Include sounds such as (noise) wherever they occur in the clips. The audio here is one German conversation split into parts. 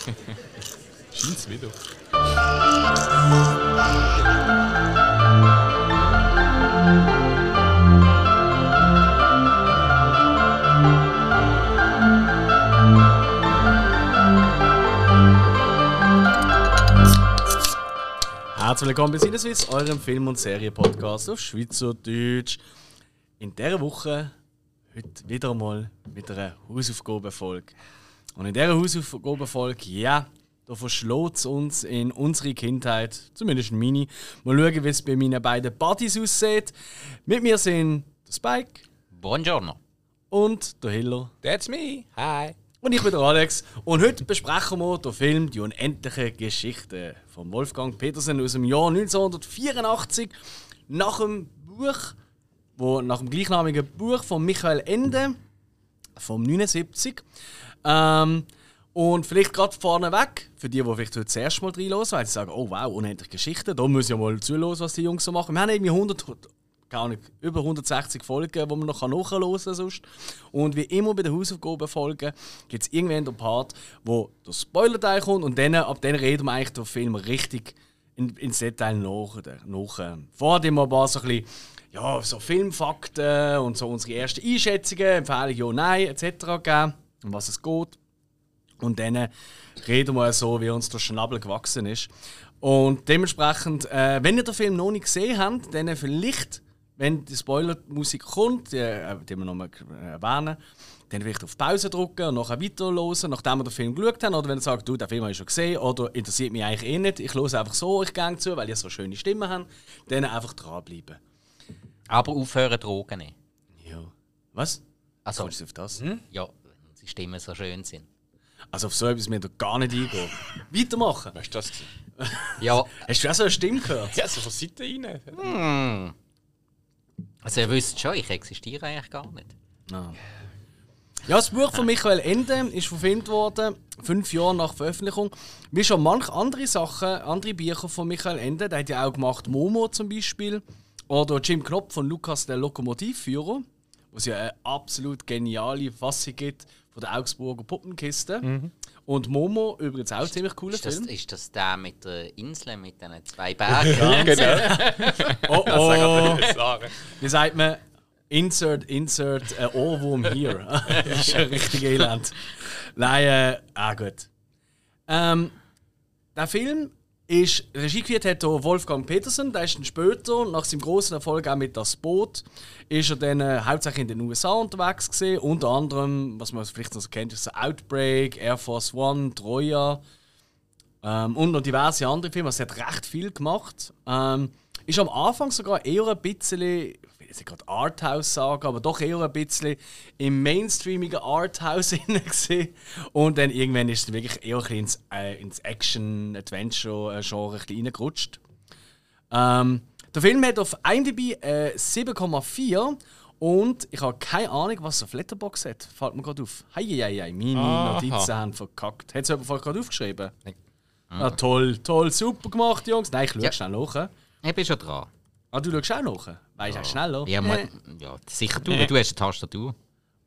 (laughs) Scheint's wieder. Herzlich willkommen bei Sinneswiss, eurem Film- und Serienpodcast auf Schweizerdeutsch. In dieser Woche heute wieder einmal mit einer Hausaufgabenfolge. Und in dieser Hausaufgabenfolge, ja, da verschlägt es uns in unsere Kindheit, zumindest meine. Mal schauen, wie es bei meinen beiden Buddies aussieht. Mit mir sind der Spike Buongiorno. und der Hiller. That's me. Hi. Und ich bin der Alex. Und heute besprechen wir den Film Die unendliche Geschichte von Wolfgang Petersen aus dem Jahr 1984. Nach dem Buch, wo, nach dem gleichnamigen Buch von Michael Ende vom 79. Ähm, und vielleicht gerade vorneweg, für die, die vielleicht heute das erste Mal reinhören, weil sie sagen, oh wow, unendliche Geschichte, da ich ja mal zuhören, was die Jungs so machen. Wir haben irgendwie 100, gar nicht, über 160 Folgen, die man noch nachhören kann sonst. Und wie immer bei den Hausaufgabenfolgen gibt es irgendwann den Part, wo der Spoiler-Teil kommt und dann, ab dann reden wir eigentlich den Film richtig in, ins Detail nach. nach äh, vorher wir ein paar so ein bisschen, ja, so Filmfakten und so unsere ersten Einschätzungen, Empfehlungen, ja, nein, etc. gegeben, um was es geht. Und dann reden wir so, wie uns der Schnabel gewachsen ist. Und dementsprechend, äh, wenn ihr den Film noch nicht gesehen habt, dann vielleicht, wenn die Spoiler-Musik kommt, die, äh, die wir nochmal erwähnen, dann vielleicht auf Pause drücken und nachher weiterhören, nachdem wir den Film geschaut haben. Oder wenn ihr sagt, du, den Film habe ich schon gesehen oder interessiert mich eigentlich eh nicht, ich höre einfach so euch gerne zu, weil ihr so schöne Stimme habt, dann einfach dranbleiben. Aber aufhören Drogen nehmen. Ja. Was? Also, Kommst du auf das? ja, wenn die Stimmen so schön sind. Also auf so etwas mir da gar nicht eingehen. (laughs) Weitermachen. Weißt du das? gewesen? Ja, Hast du auch so eine Stimme gehört? Ja, so von Seite rein. hm. Also, ihr wisst schon, ich existiere eigentlich gar nicht. Ah. Ja, das Buch von Michael Ende ist verfilmt worden, fünf Jahre nach Veröffentlichung. Wie schon manche andere Sachen, andere Bücher von Michael Ende, der hat ja auch gemacht Momo zum Beispiel. Oder Jim Knopf von Lukas der Lokomotivführer, wo es ja eine absolut geniale Fassung gibt von der Augsburger Puppenkiste. Und Momo, übrigens auch ein ziemlich cooler Ist das, Film. ist das der mit der Insel, mit diesen zwei (laughs) Bergen? Genau. (laughs) Oh oh! Wie sagt man? Insert, insert, äh, Ohrwurm hier. das (laughs) ist ja richtig elend. Nein, äh, ah gut. Ähm, der Film ist, Regie geführt hat Wolfgang Petersen, der ist dann später, nach seinem großen Erfolg auch mit Das Boot, ist er dann äh, hauptsächlich in den USA unterwegs gewesen. Unter anderem, was man vielleicht noch so kennt, ist Outbreak, Air Force One, Troja ähm, und noch diverse andere Filme. Er hat recht viel gemacht. Ähm, ist am Anfang sogar eher ein bisschen, nicht gerade Arthouse sagen, aber doch eher ein bisschen im mainstreamigen Arthouse (laughs) gewesen. Und dann irgendwann ist es wirklich eher ein ins, äh, ins Action-Adventure-Genre reingerutscht. Ähm, der Film hat auf IMDb äh, 7,4 und ich habe keine Ahnung, was er auf Letterboxd hat. Fällt mir gerade auf. Heieiei, meine Aha. Notizen haben verkackt. Hat es jemand gerade aufgeschrieben? Ah, toll, toll, super gemacht, Jungs. Nein, ich schaue Ja. schnell nach. Ich bin schon dran. Ah, du schaust auch nach? Weißt du auch schneller? Ja, mal, ja sicher du, weil du hast eine Tastatur.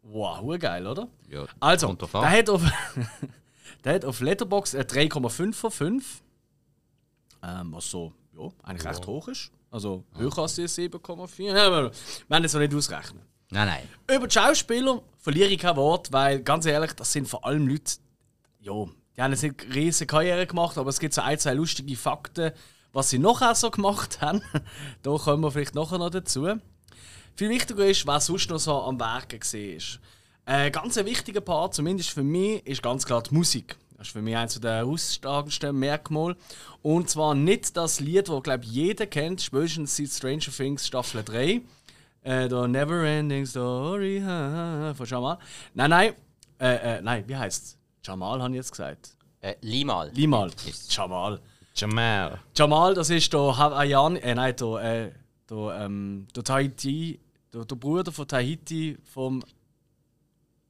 Wow, geil, oder? Ja, Also, der hat auf, (laughs) der hat auf Letterboxd äh, 3,5 von 5. Ähm, was so, ja, eigentlich recht hoch ist. Also höher als die 7,4. Ja, aber wir haben es noch nicht ausrechnen. Nein, nein. Über die Schauspieler verliere ich kein Wort, weil ganz ehrlich, das sind vor allem Leute, ja, die haben jetzt nicht riesige Karriere gemacht, aber es gibt so ein, zwei lustige Fakten, was sie nachher so gemacht haben. (laughs) da kommen wir vielleicht nachher noch dazu. Viel wichtiger ist, was sonst noch so am Werken war. Ein ganz wichtiger Part, zumindest für mich, ist ganz klar die Musik. Das ist für mich eines der herausstagendsten Merkmale. Und zwar nicht das Lied, das, glaube ich, jeder kennt, spätestens seit Stranger Things Staffel 3. Äh, der Neverending Story von Jamal. Nein, nein. Äh, äh, nein, wie heißt es? Jamal, habe ich jetzt gesagt. Äh, Limal. Limal. Jamal. Jamal. Jamal, das ist der Hawaiian, äh, nein, der, äh, der, ähm, der Tahiti, der, der Bruder von Tahiti vom.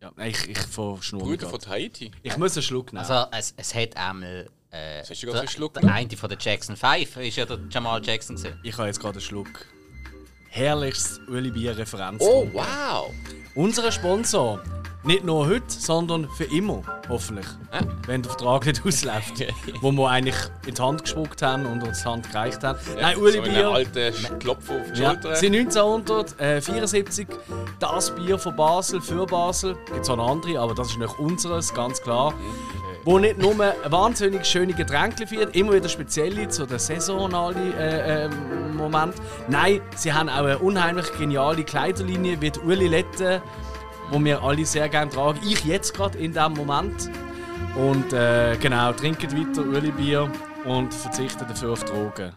Ja, nein, ich, ich verschnurre Brüder gerade. von Tahiti. Ich muss einen Schluck nehmen. Also, es, es hat einmal. Äh, hast du gerade einen Schluck der, eine von der Jackson 5 ist ja der Jamal Jackson. Gewesen. ich habe jetzt gerade einen Schluck. Herrlichstes Uli Bier Referenz. Oh, wow! Unser Sponsor Nicht nur heute, sondern für immer, hoffentlich. Wenn der Vertrag nicht ausläuft. (laughs) wo wir eigentlich in die Hand gespuckt haben und uns die Hand gereicht haben. Nein, Uli so Bier. alten Klopf auf die Ja, Schulter. sind 1974 das Bier von Basel für Basel. Gibt auch noch andere, aber das ist nicht unseres, ganz klar. Wo nicht nur ein wahnsinnig schöne Getränke führt, immer wieder spezielle zu den saisonalen äh, äh, Moment. Nein, sie haben auch eine unheimlich geniale Kleiderlinie wie die Uli Lette, wo wir alle sehr gerne tragen. Ich jetzt gerade in diesem Moment. Und äh, genau, trinken weiter Uli Bier und verzichten dafür auf Drogen.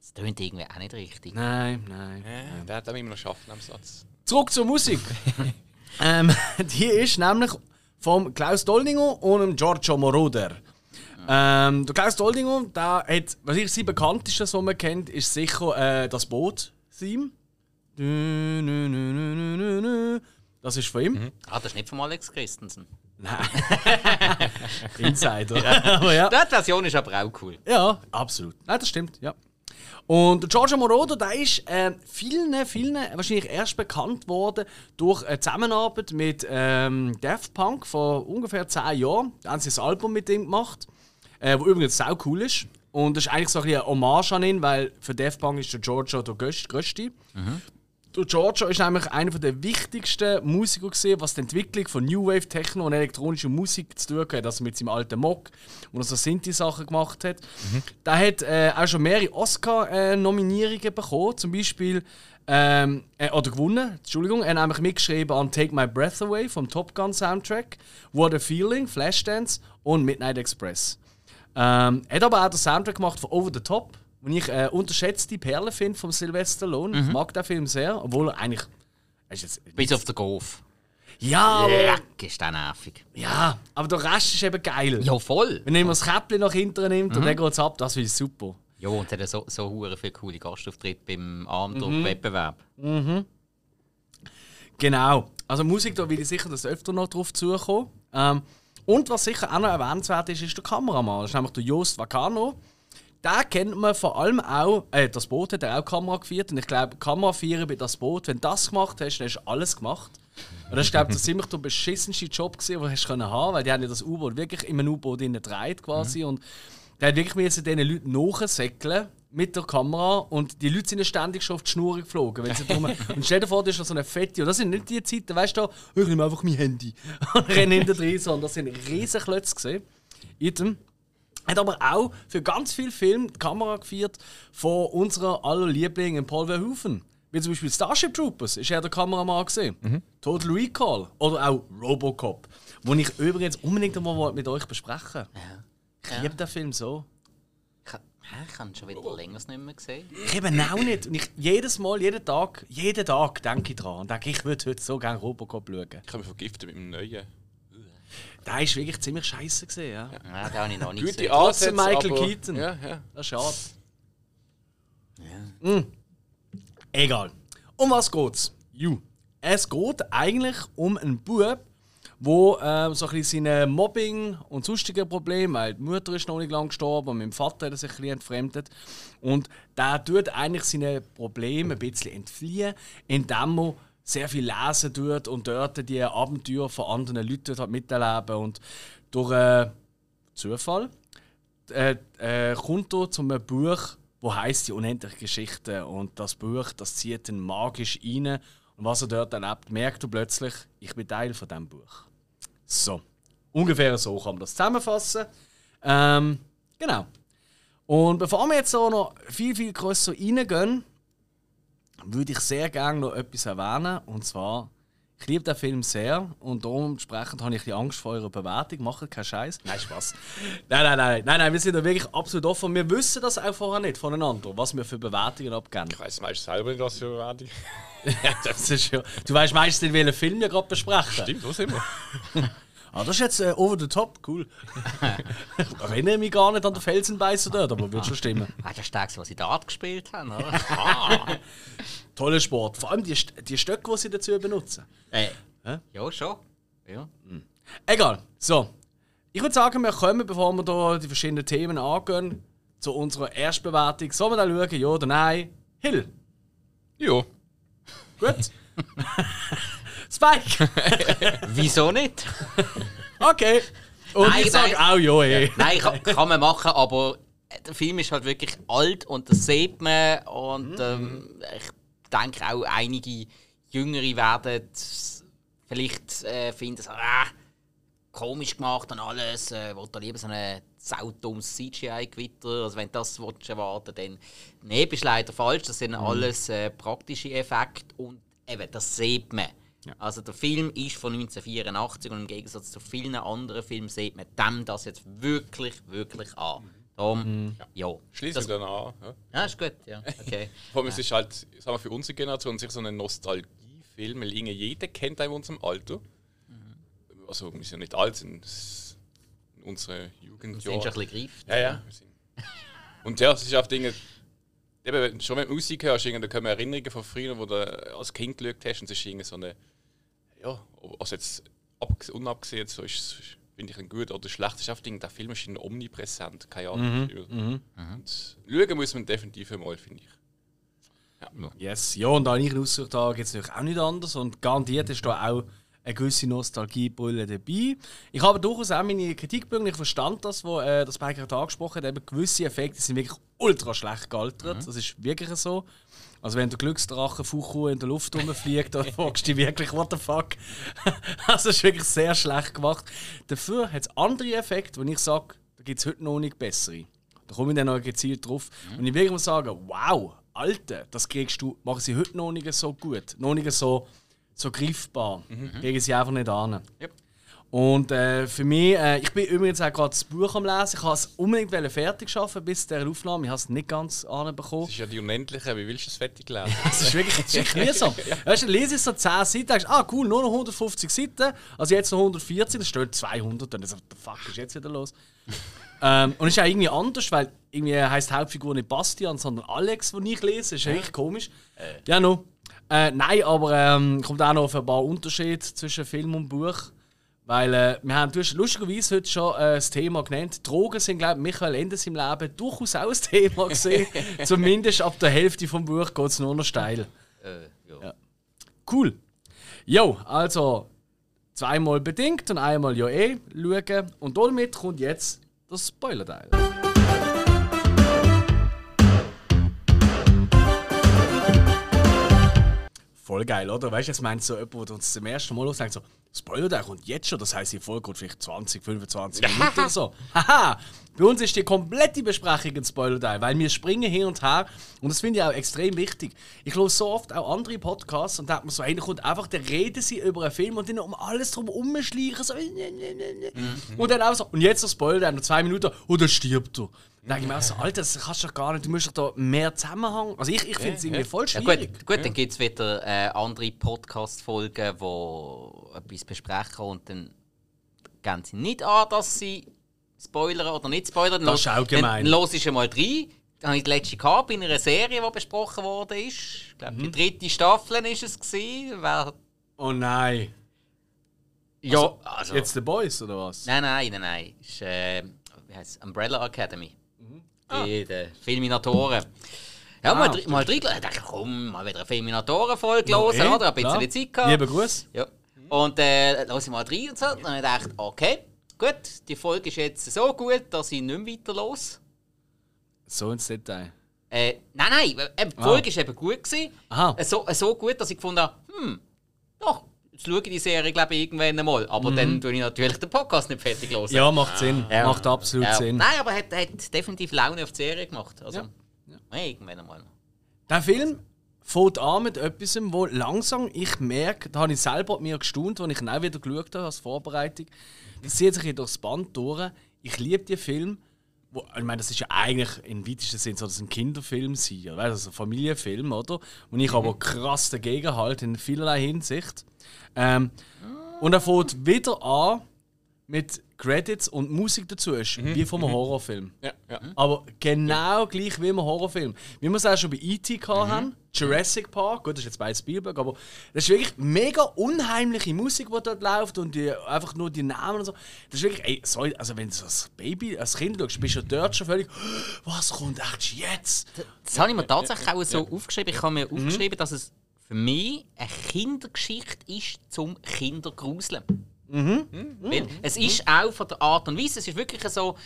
Das tönt irgendwie auch nicht richtig. Nein, nein. Ja, der hat auch immer noch schaffen am Satz. Zurück zur Musik. (laughs) ähm, die ist nämlich vom Klaus Doldinger und dem Giorgio Moroder. Ähm, der Klaus Doldinger, der hat, was ich sein bekanntestes, was man kennt, ist sicher äh, das Boot-Theme. Das ist von ihm. Ah, das ist nicht von Alex Christensen. (laughs) Insider. (laughs) Aber ja. Die Version ist aber auch cool. Ja, absolut. Nein, das stimmt, ja. Und Giorgio Moroder, der ist äh, vielen, vielen wahrscheinlich erst bekannt worden durch eine Zusammenarbeit mit ähm, Daft Punk vor ungefähr 10 Jahren. Da haben sie ein Album mit ihm gemacht, äh, wo übrigens sau cool ist. Und das ist eigentlich so ein bisschen eine Hommage an ihn, weil für Daft Punk ist der Giorgio der Größte. Der Giorgio ist nämlich einer der wichtigsten Musiker gesehen, was die Entwicklung von New Wave Techno und elektronischer Musik zu tun hat. Also mit seinem alten Mock, wo er so Sinti-Sachen gemacht hat. Der hat äh, auch schon mehrere Oscar-Nominierungen bekommen, zum Beispiel ähm, äh, oder gewonnen. Entschuldigung, er hat nämlich mitgeschrieben an Take My Breath Away vom Top Gun Soundtrack, What a Feeling, Flashdance und Midnight Express. Ähm, er hat aber auch den Soundtrack gemacht von Over the Top, den ich äh, unterschätzte Perle finde von Sylvester Stallone. Ich mag den Film sehr, obwohl er eigentlich. ist jetzt, Bis auf den Golf. ja, aber, Leck, ist der nervig. ja, aber der Rest ist eben geil. Ja, voll. Wenn jemand das Käppchen nach hinten nimmt und dann geht es ab, das finde ich super. Ja, und hat so, so hure viele coole Gastauftritte beim Mhm. Abendwettbewerb. Genau. Also Musik, da will ich sicher das öfter noch drauf zukommen. Ähm, und was sicher auch noch erwähnenswert ist, ist der Kameramann. Das ist nämlich der Jost Vacano. Den kennt man vor allem auch, äh, das Boot hat er auch Kamera geführt. Und ich glaube, Kamera führen bei das Boot, wenn du das gemacht hast, dann hast du alles gemacht. Und das ist, glaube ich, ziemlich der beschissenste Job, gewesen, den du hast können haben weil die haben ja das U-Boot wirklich in einem U-Boot gedreht quasi. Und der hat wirklich müssen diesen Leuten nachsäckeln mit der Kamera und die Leute sind ja ständig schon auf die Schnur geflogen. Wenn sie drum (laughs) und stell dir vor, das ist so eine fette, und das sind nicht die Zeiten, weißt du, ich nehme einfach mein Handy (laughs) und renne hinter rein, sondern das sind riesige Klötze gesehen. Hat aber auch für ganz viele Filme die Kamera geführt von unserer aller Liebling Paul Verhoeven. Wie zum Beispiel Starship Troopers ist er der Kameramann gesehen. Total Recall oder auch Robocop, wo ich übrigens unbedingt einmal mit euch besprechen wollte. Ich liebe den Film so. Ich, habe ihn schon wieder länger nicht mehr gesehen. Ich eben auch nicht. Und ich jedes Mal, jeden Tag, jeden Tag denke ich dran und denke, ich würde heute so gerne Robocop schauen. Ich habe mich vergiftet mit dem neuen. Der ist wirklich ziemlich scheiße gesehen, ja. Ja, den habe ich noch nicht Gute gesehen. Trotzdem Ansätze, Michael aber- Keaton. Ja, ja. Das ist schade. Mm. Egal. Um was geht's? Ju. Es geht eigentlich um einen Bub, wo äh, so ein bisschen seine Mobbing und sonstige Probleme, weil die Mutter ist noch nicht lange gestorben und mit dem Vater hat er sich ein bisschen entfremdet. Und der tut eigentlich seine Probleme ein bisschen entfliehen, indem er sehr viel lesen tut und dort die Abenteuer von anderen Leuten dort miterleben. Und durch äh, Zufall äh, äh, kommt er zu einem Buch, wo heißt die unendliche Geschichte und das Buch, das zieht ihn magisch rein und was er dort erlebt, merkt er plötzlich, ich bin Teil von diesem Buch. So, ungefähr so kann man das zusammenfassen. Ähm, genau. Und bevor wir jetzt so noch viel, viel grösser reingehen, würde ich sehr gerne noch etwas erwähnen. Und zwar, ich liebe den Film sehr und dementsprechend habe ich die Angst vor eurer Bewertung. Macht keinen Scheiß. Nein, Spaß. Nein, nein, nein, nein, nein, wir sind da wirklich absolut offen. Wir wissen das auch vorher nicht voneinander, was wir für Bewertungen abgeben. Ich weiß meistens selber nicht, was für eine Bewertung. (laughs) Das ist ja, du weißt meistens nicht, welchen Film wir gerade besprechen. Stimmt, wo sind wir? (laughs) Ah, das ist jetzt äh, over the top, cool. (laughs) ich erinnere mich gar nicht an den Felsenbeißer dort, aber wird schon stimmen. (laughs) Ah, das ist der, was sie Dart gespielt haben, oder? (laughs) Toller Sport. Vor allem die, die Stöcke, die sie dazu benutzen. äh, ja, schon. Ja. Egal. So. Ich würde sagen, wir kommen, bevor wir da die verschiedenen Themen angehen, zu unserer Erstbewertung. Sollen wir da schauen, ja oder nein? Hill. Ja. Gut. Spike! (laughs) Wieso nicht? Okay. Und Nein, ich sage auch ja, ey. Nein, kann, kann man machen, aber der Film ist halt wirklich alt und das sieht man. Und ähm, ich denke auch einige Jüngere werden vielleicht äh, finden, so, ah, komisch gemacht und alles. Äh, will da lieber so ein saudummes CGI-Gewitter. Also wenn das willst, erwarten dann. Nee, bist leider falsch. Das sind alles äh, praktische Effekte und eben, das sieht man. Also der Film ist von 1984 und im Gegensatz zu vielen anderen Filmen sieht man dem das jetzt wirklich, wirklich an. Darum, ja. Schließe Das- ich dann an. Ja. Ja, ist gut, ja. Okay. (laughs) Vor allem, es ist halt, sagen wir, für unsere Generation sich so ein Nostalgiefilm, weil irgendwie jeder kennt einen in unserem Alter. Also, wir sind ja nicht alt, sind s- in unsere Sind schon ein bisschen greift. Ja, ja. wir Und ja, es ist auf Dinge. Eben, schon wenn du Musik hörst, irgendwie, da kommen Erinnerungen von früher, wo du als Kind geschaut hast, und es ist irgendwie so eine. Ja, also jetzt abg- unabgesehen, so ist es, finde ich, ein gut oder schlecht. ist Dinge, der Film ist omnipräsent, keine Ahnung. Und schauen muss man definitiv einmal, finde ich. Yes, ja, und an ihren Aussuch da geht es natürlich auch nicht anders und garantiert ist da auch eine gewisse Nostalgiebrille dabei. Ich habe durchaus auch meine Kritikpunkte, ich verstand das, was äh, das gerade angesprochen hat, eben gewisse Effekte sind wirklich ultra schlecht gealtert, das ist wirklich so. Also wenn der Glücksdrache Fuchu in der Luft rumfliegt, (laughs) dann fragst du dich wirklich, what the fuck. (laughs) also ist wirklich sehr schlecht gemacht. Dafür hat es andere Effekte, wo ich sage, da gibt es heute noch nicht bessere. Da komme ich dann noch gezielt drauf. Und ich muss sagen, wow, Alter, das kriegst du, machen sie heute noch nicht so gut. Noch nicht so, so greifbar. Kriegen sie einfach nicht an. Yep. Und äh, für mich, äh, ich bin übrigens auch gerade das Buch am Lesen. Ich wollte es unbedingt fertig schaffen bis zu dieser Aufnahme. Ich habe es nicht ganz anbekommen. Das ist ja die Unendliche, wie willst du das fertig lesen? (laughs) Es ist wirklich, es ist mühsam. (laughs) Weißt du, lese ich so 10 Seiten, denkst, ah cool, nur noch 150 Seiten, also jetzt noch 114, dann steht 200, dann ist so, the fuck ist jetzt wieder los? (laughs) ähm, und es ist auch irgendwie anders, weil irgendwie heisst die Hauptfigur nicht Bastian, sondern Alex, den ich lese. Das ist echt komisch. Ja, no. Äh, nein, aber ähm, kommt auch noch auf ein paar Unterschiede zwischen Film und Buch. Weil äh, wir haben du hast lustigerweise heute schon äh, das Thema genannt. Drogen sind, glaube ich, Michael Endes im Leben durchaus auch ein Thema gesehen. (laughs) Zumindest ab der Hälfte vom Buch geht es nur noch steil. Äh, ja. Ja. Cool. Jo, also zweimal bedingt und einmal ja eh schauen. Und damit kommt jetzt das Spoiler-Teil. Voll geil, oder? Weißt du, jetzt meint so jemand, der uns zum ersten Mal sagt, so, Spoiler-Teil kommt jetzt schon, das heisst, die Folge geht vielleicht 20, 25 (laughs) Minuten oder so. Haha! Bei uns ist die komplette Besprechung ein Spoiler-Teil, weil wir springen hin und her und das finde ich auch extrem wichtig. Ich höre so oft auch andere Podcasts und da hat man so einer kommt einfach, der reden sie über einen Film und dann um alles drum rumschleichen, so, ne. und dann auch so, und jetzt der Spoiler, nach zwei Minuten, und dann stirbt er. Denke ich mir auch so, Alter, das kannst du doch gar nicht, du musst doch da mehr Zusammenhang. Also ich, ich finde es irgendwie voll Ja, schwierig. gut, gut, dann gibt es wieder äh, andere Podcast-Folgen, die etwas besprechen und dann geben sie nicht an, dass sie spoilern oder nicht spoilern. Das ist auch gemein. Dann los ich einmal rein. Dann habe ich die letzte gehabt in einer Serie, die besprochen wurde. Ich glaube, Mhm. die dritte Staffel war es. Gewesen. Wer, Oh nein. ja, also, Jetzt The Boys, oder was? Nein, nein, nein, nein. Ist, äh, wie heisst es? Umbrella Academy. Die, die Filminatoren. Ja, mal, Ah, dr- mal drin. Ich dachte, komm, mal wieder eine Filminatoren-Folge Ja, hören, eh, oder? Ein bisschen. Zeit gehabt. Lieber Gruß. Ja. Und äh, lass ich mal rein und so. Und dann habe ich okay, gut, die Folge ist jetzt so gut, dass ich nicht mehr weiter los. So ins Detail. Äh, nein, nein, äh, die Ah. Folge war eben gut. Gewesen. Aha. Äh, so, äh, so gut, dass ich gefunden habe, hm, doch, schaue ich die Serie, glaube ich, irgendwann einmal. Aber dann tue ich natürlich den Podcast nicht fertig los. Mhm. Ja, macht Sinn. Ja. Macht absolut Ja. Sinn. Nein, aber hat, hat definitiv Laune auf die Serie gemacht. Also, Ja. irgendwann einmal. Der Film fängt an mit etwas, wo langsam ich merke, da habe ich selber mir gestaunt, als ich ihn auch wieder geschaut habe als Vorbereitung. Das zieht sich durchs Band durch. Ich liebe den Film. Wo, ich meine, das ist ja eigentlich im weitesten Sinne so, dass ein Kinderfilm sein, oder? also ein Familienfilm, oder? Und ich aber krass dagegen halt in vielerlei Hinsicht. Ähm, und er fängt wieder an mit Credits und Musik dazu, ist wie vom Horrorfilm. Ja, ja. Aber genau gleich wie im Horrorfilm. Wie wir es auch schon bei E.T. gehabt haben, Jurassic Park, gut, das ist jetzt bei Spielberg, aber das ist wirklich mega unheimliche Musik, die dort läuft und die, einfach nur die Namen und so. Das ist wirklich, ey, sorry, also wenn du als Baby, als Kind schaust, bist du dort schon völlig, (gasps) was kommt echt jetzt? Das habe ich mir tatsächlich auch so aufgeschrieben. Ich habe mir Mhm. aufgeschrieben, dass es für mich eine Kindergeschichte ist zum Kindergruseln. Weil es ist auch von der Art und Weise, es ist wirklich so,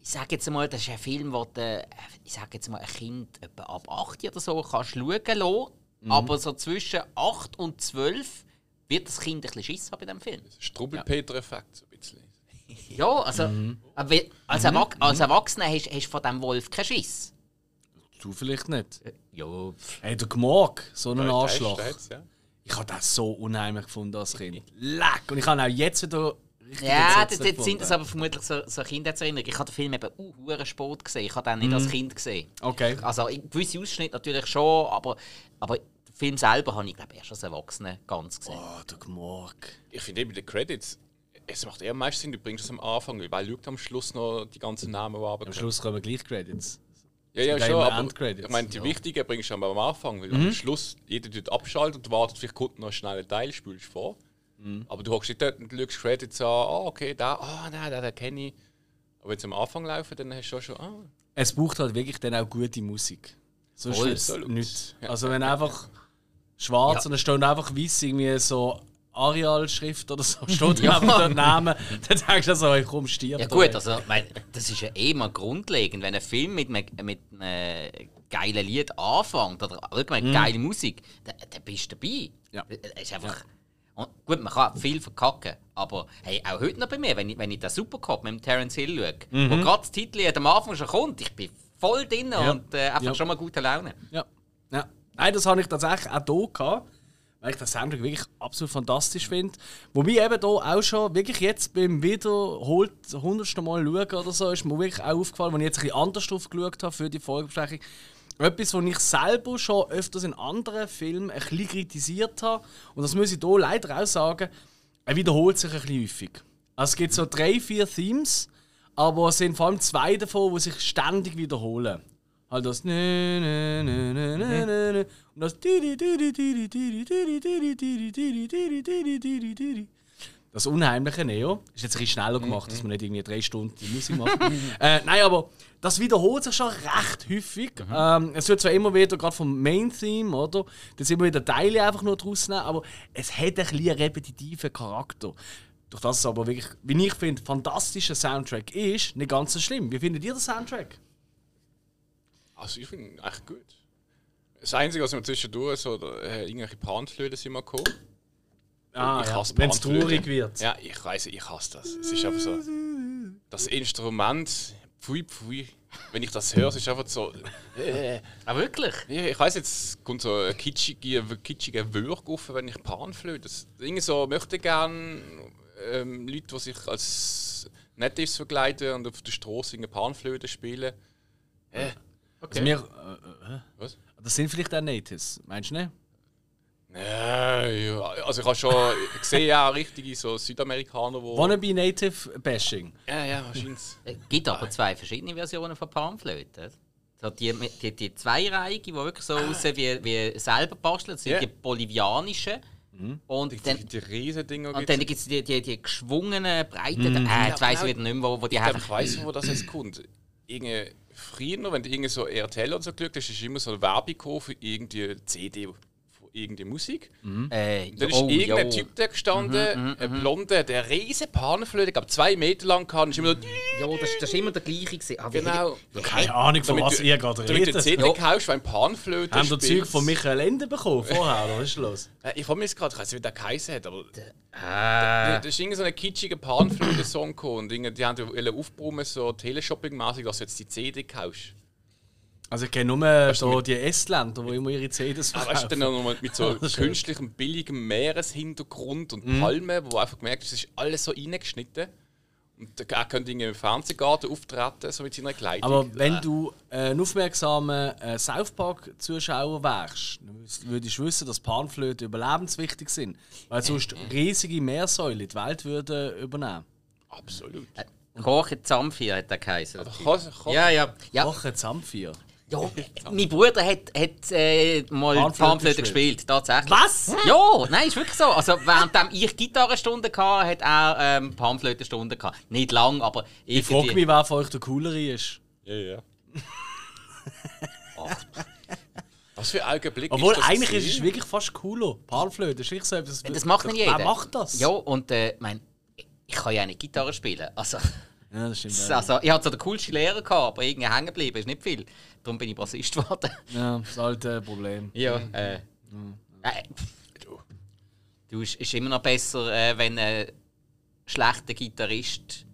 ich sage jetzt mal, das ist ein Film, wo der, ich sage jetzt mal, ein Kind etwa ab 8 oder so kannst schauen lassen, aber so zwischen 8 und 12 wird das Kind ein bisschen Schiss haben bei diesem Film. Strubbelpeter-Effekt, so ein bisschen. Ja, also wie- als, Erwach als Erwachsener hast hast du von diesem Wolf keinen Schiss. Du vielleicht nicht. Ja, Hey, der Gmorg, so ein Ja, Arschloch. ist- ja. Ich habe das so unheimlich gefunden als Kind. Leck! Und ich habe auch jetzt wieder richtig Ja, dort, dort sind das aber vermutlich so, so Kindheitserinnerungen. Ich habe den Film eben uh, Sport gesehen. Ich habe den nicht als Kind gesehen. Okay. Also gewisse Ausschnitte natürlich schon, aber, aber den Film selber habe ich glaube erst als Erwachsener ganz gesehen. Oh, der Gmorg. Ich finde eben die Credits, es macht eher am meisten Sinn, du bringst es am Anfang, weil schaut am Schluss noch die ganzen Namen, die Am. Schluss kommen gleich Credits. Ja, ja, schon, aber ich meine, die ja. wichtigen bringst du aber am Anfang, weil am Schluss jeder dort abschaltet und wartet, vielleicht kommt noch schnell ein Teil, spülst vor. Aber du hockst nicht dort und schaust Credits an, ah, okay, da, ah, nein, den, den kenne ich. Aber wenn sie am Anfang laufen, dann hast du schon, ah, Es braucht halt wirklich dann auch gute Musik. So ist es nicht. Also wenn einfach schwarz Ja. und dann steht einfach weiß irgendwie so Arial-Schrift oder so, (laughs) steht ja. einfach der Name, dann denkst du so, ich komm, stirb. Ja gut, also mein, das ist ja eh mal grundlegend, wenn ein Film mit einem, mit einem geilen Lied anfängt oder allgemein geile Musik, dann, dann bist du dabei. Ja. Ist einfach... Und gut, man kann viel verkacken, aber hey, auch heute noch bei mir, wenn ich, wenn ich den Supercop mit dem Terence Hill schaue, wo gerade das Titellied am Anfang schon kommt, ich bin voll drin Ja. und äh, einfach Ja. schon mal gute Laune. Ja. ja. Nein, das habe ich tatsächlich auch hier gehabt, weil ich den Soundtrack wirklich absolut fantastisch finde. Wobei eben hier auch schon, wirklich jetzt beim wiederholt hundertsten Mal schauen oder so, ist mir wirklich auch aufgefallen, als ich jetzt ein bisschen anders drauf geschaut habe für die Folgebesprechung. Etwas, was ich selber schon öfters in anderen Filmen ein bisschen kritisiert habe. Und das muss ich hier leider auch sagen, er wiederholt sich ein bisschen häufig. Also es gibt so drei, vier Themes, aber es sind vor allem zwei davon, die sich ständig wiederholen. Halt das ne ne ne ne ne ne ne und das das unheimliche Neo ist jetzt ein bisschen schneller gemacht, dass man nicht irgendwie drei Stunden Musik macht. äh, nein, aber das wiederholt sich schon recht häufig. Ähm, es wird zwar immer wieder gerade vom Main Theme oder das immer wieder Teile einfach nur draus nehmen, aber es hat ein bisschen einen repetitiven Charakter. Durch das es aber wirklich, wie ich finde, fantastischer Soundtrack ist, nicht ganz so schlimm. Wie findet ihr den Soundtrack? Also ich finde echt gut. Das Einzige, was mir zwischendurch so, äh, irgendwelche Panflöte sind mal gekommen. Ah, ich hasse Wenn es traurig wird. Ja, ich weiß, ich hasse das. Es ist einfach so. Das Instrument, pfui, pfui. Wenn ich das höre, es ist einfach so. Äh, Ah, wirklich? ja, ich weiß jetzt, kommt so ein kitschiger kitschige Würg auf, wenn ich Panflöte. Das irgendwie so möchte gerne ähm, Leute, die sich als Natives verkleiden und auf der Straße Panflöte spielen. Äh, Also wir, äh, äh, was? das sind vielleicht auch Natives, meinst du nicht? Ja, ja, also ich habe schon gesehen, ja, richtige so Südamerikaner, wo. Wannabe Native Bashing. Ja, ja, wahrscheinlich. Es gibt aber zwei verschiedene Versionen von Panflöten. So die, die, die zweireihige, die wirklich so aussehen wie, wie selber bastelt, sind Ja. die bolivianischen. Und Die, dann, die, die Riesendinger und dann gibt es die, die, die geschwungenen, breiten. Äh, jetzt weiss ich wieder nicht mehr, wo, wo die Ich haben. ich weiss, wo das jetzt kommt. Irgendwie früher, wenn du irgendwie so RTL und so geschaut hast, ist immer so eine Werbung für irgendeine CD irgendeine Musik. Äh, Dann ist oh, irgendein ja. Typ da gestanden, ein Blonder, der riesen Panflöte, ich glaube zwei Meter lang kann, ist immer so, Ja, das, das ist immer der gleiche. gewesen. Ah, genau. Keine Ahnung, von Damit was ihr gerade Damit du redet. CD kaufst, wenn Panflöte Haben wir. Zeug von Michael Ende bekommen vorher, oder was ist los? Äh, Ich mich jetzt gerade, ich weiß nicht, wie der geheißen hat, aber Ah, da ist irgendwie so ein kitschiger Panflöte-Song und die haben aufbrummen, so Teleshopping-mäßig, dass du jetzt die CD kaufst. Also ich kenne nur so die Estländer, die immer ihre CDs Ah, weißt du, verkaufen. dann noch mal mit so (laughs) künstlichem, billigem Meereshintergrund und Mhm. Palmen, wo einfach gemerkt hast, es ist alles so reingeschnitten. Und er könnte irgendwie im Fernsehgarten auftreten, so mit seiner Kleidung. Aber wenn du äh, ein aufmerksamer äh, South Park-Zuschauer wärst, dann würdest- du wissen, dass Panflöte überlebenswichtig sind. Weil sonst riesige Meersäule die Welt würden übernehmen. Absolut. Koche Zamfir hat der geheißen. Kann, kann, Ja, ja. ja. Kochen Zamfir. (laughs) Ja, mein Bruder hat, hat äh, mal Panflöte gespielt. gespielt, tatsächlich. Was? Ja, nein, ist wirklich so. Also, während ich Gitarrenstunden hatte, hat er ähm, Panflötenstunden gehabt. Nicht lang, aber Ich frage mich, wer von euch der coolere ist. Ja, ja. Ach, (laughs) Was für Augenblick Obwohl, ist das eigentlich ist es wirklich fast cooler. Panflöte, das ist wirklich so etwas. Das macht nicht jeder. Wer macht das? Ja, und äh, mein, ich kann ja nicht Gitarre spielen. Also, Ja, das stimmt. (laughs) also ich hatte so den coolsten Lehrer, gehabt, aber irgendwie hängen geblieben ist nicht viel. Darum bin ich Bassist geworden. Ja, das alte Problem. Ja, äh. äh Du. du, es ist immer noch besser, äh, wenn ein schlechter Gitarrist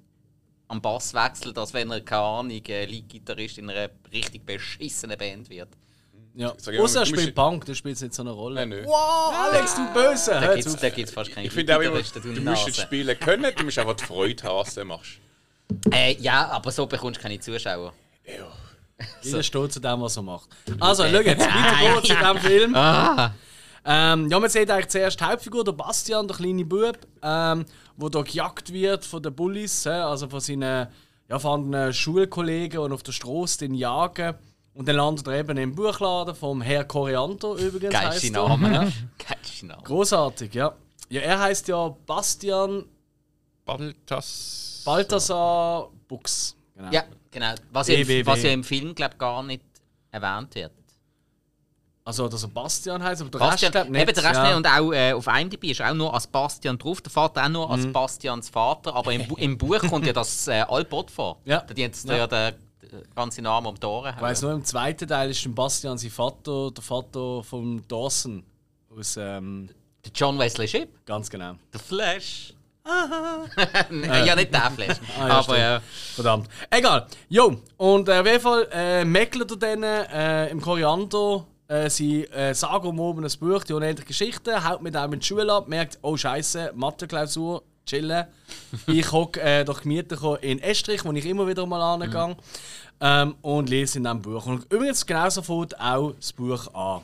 am Bass wechselt, als wenn er, keine Ahnung, ein Lead-Gitarrist in einer richtig beschissenen Band wird. Ja. Sag ich mal, Außer er spielt Punk, dann spielt es nicht so eine Rolle. Nein. Wow, Alex, du Böse! Da gibt es gibt's fast keine Ich finde auch immer, du musst jetzt spielen können, du musst einfach die Freude haben, was du machst. Äh, ja, aber so bekommst du keine Zuschauer. (laughs) Jeder steht zu dem, was er macht. (laughs) Also, schau jetzt, weiter geht's in diesem Film. Ah! Ähm, ja, man sieht eigentlich zuerst die Hauptfigur, der Bastian, der kleine Bub, ähm, wo da gejagt wird von den Bullies, also von seinen ja, von den Schulkollegen und auf der Straße den jagen. Und dann landet er eben im Buchladen vom Herr Corianto übrigens. Geilste. Name. Ja. (laughs) Geilste Name. Großartig, ja. Ja, er heißt ja Bastian Baltas. Balthasar Bux. Genau. Ja, genau. Was im, was ja im Film, glaube gar nicht erwähnt wird. Also, dass er Bastian heißt, aber der Bastian, Rest nicht. eben der Rest ja. nicht. Und auch äh, auf IMDb ist auch nur als Bastian drauf. Der Vater auch nur als Bastians Vater. Aber im, im Buch kommt ja das äh, Albot vor. Ja. Da dient Ja. ja der, der ganze Name um die Ohren. Ich weiss nur, im zweiten Teil ist Bastian sein Vater, der Vater von Dawson. Aus, ähm, Der John Wesley Shipp, ganz genau. der Flash. (laughs) Ja, nicht der Flash. (laughs) Ah, ja, aber stimmt. äh, Verdammt. Egal. Jo, und äh, auf jeden Fall äh, meckelt er dann äh, im Koriander äh, sie äh, sagen um oben ein Buch, die unendliche Geschichte, haut mit einem in die Schule ab, merkt, oh Scheiße, Mathe-Klausur, chillen. (laughs) ich hocke äh, durch Gemüter in Estrich, wo ich immer wieder mal angehe. Ähm, und lese in diesem Buch. Und übrigens, genauso fängt auch das Buch an.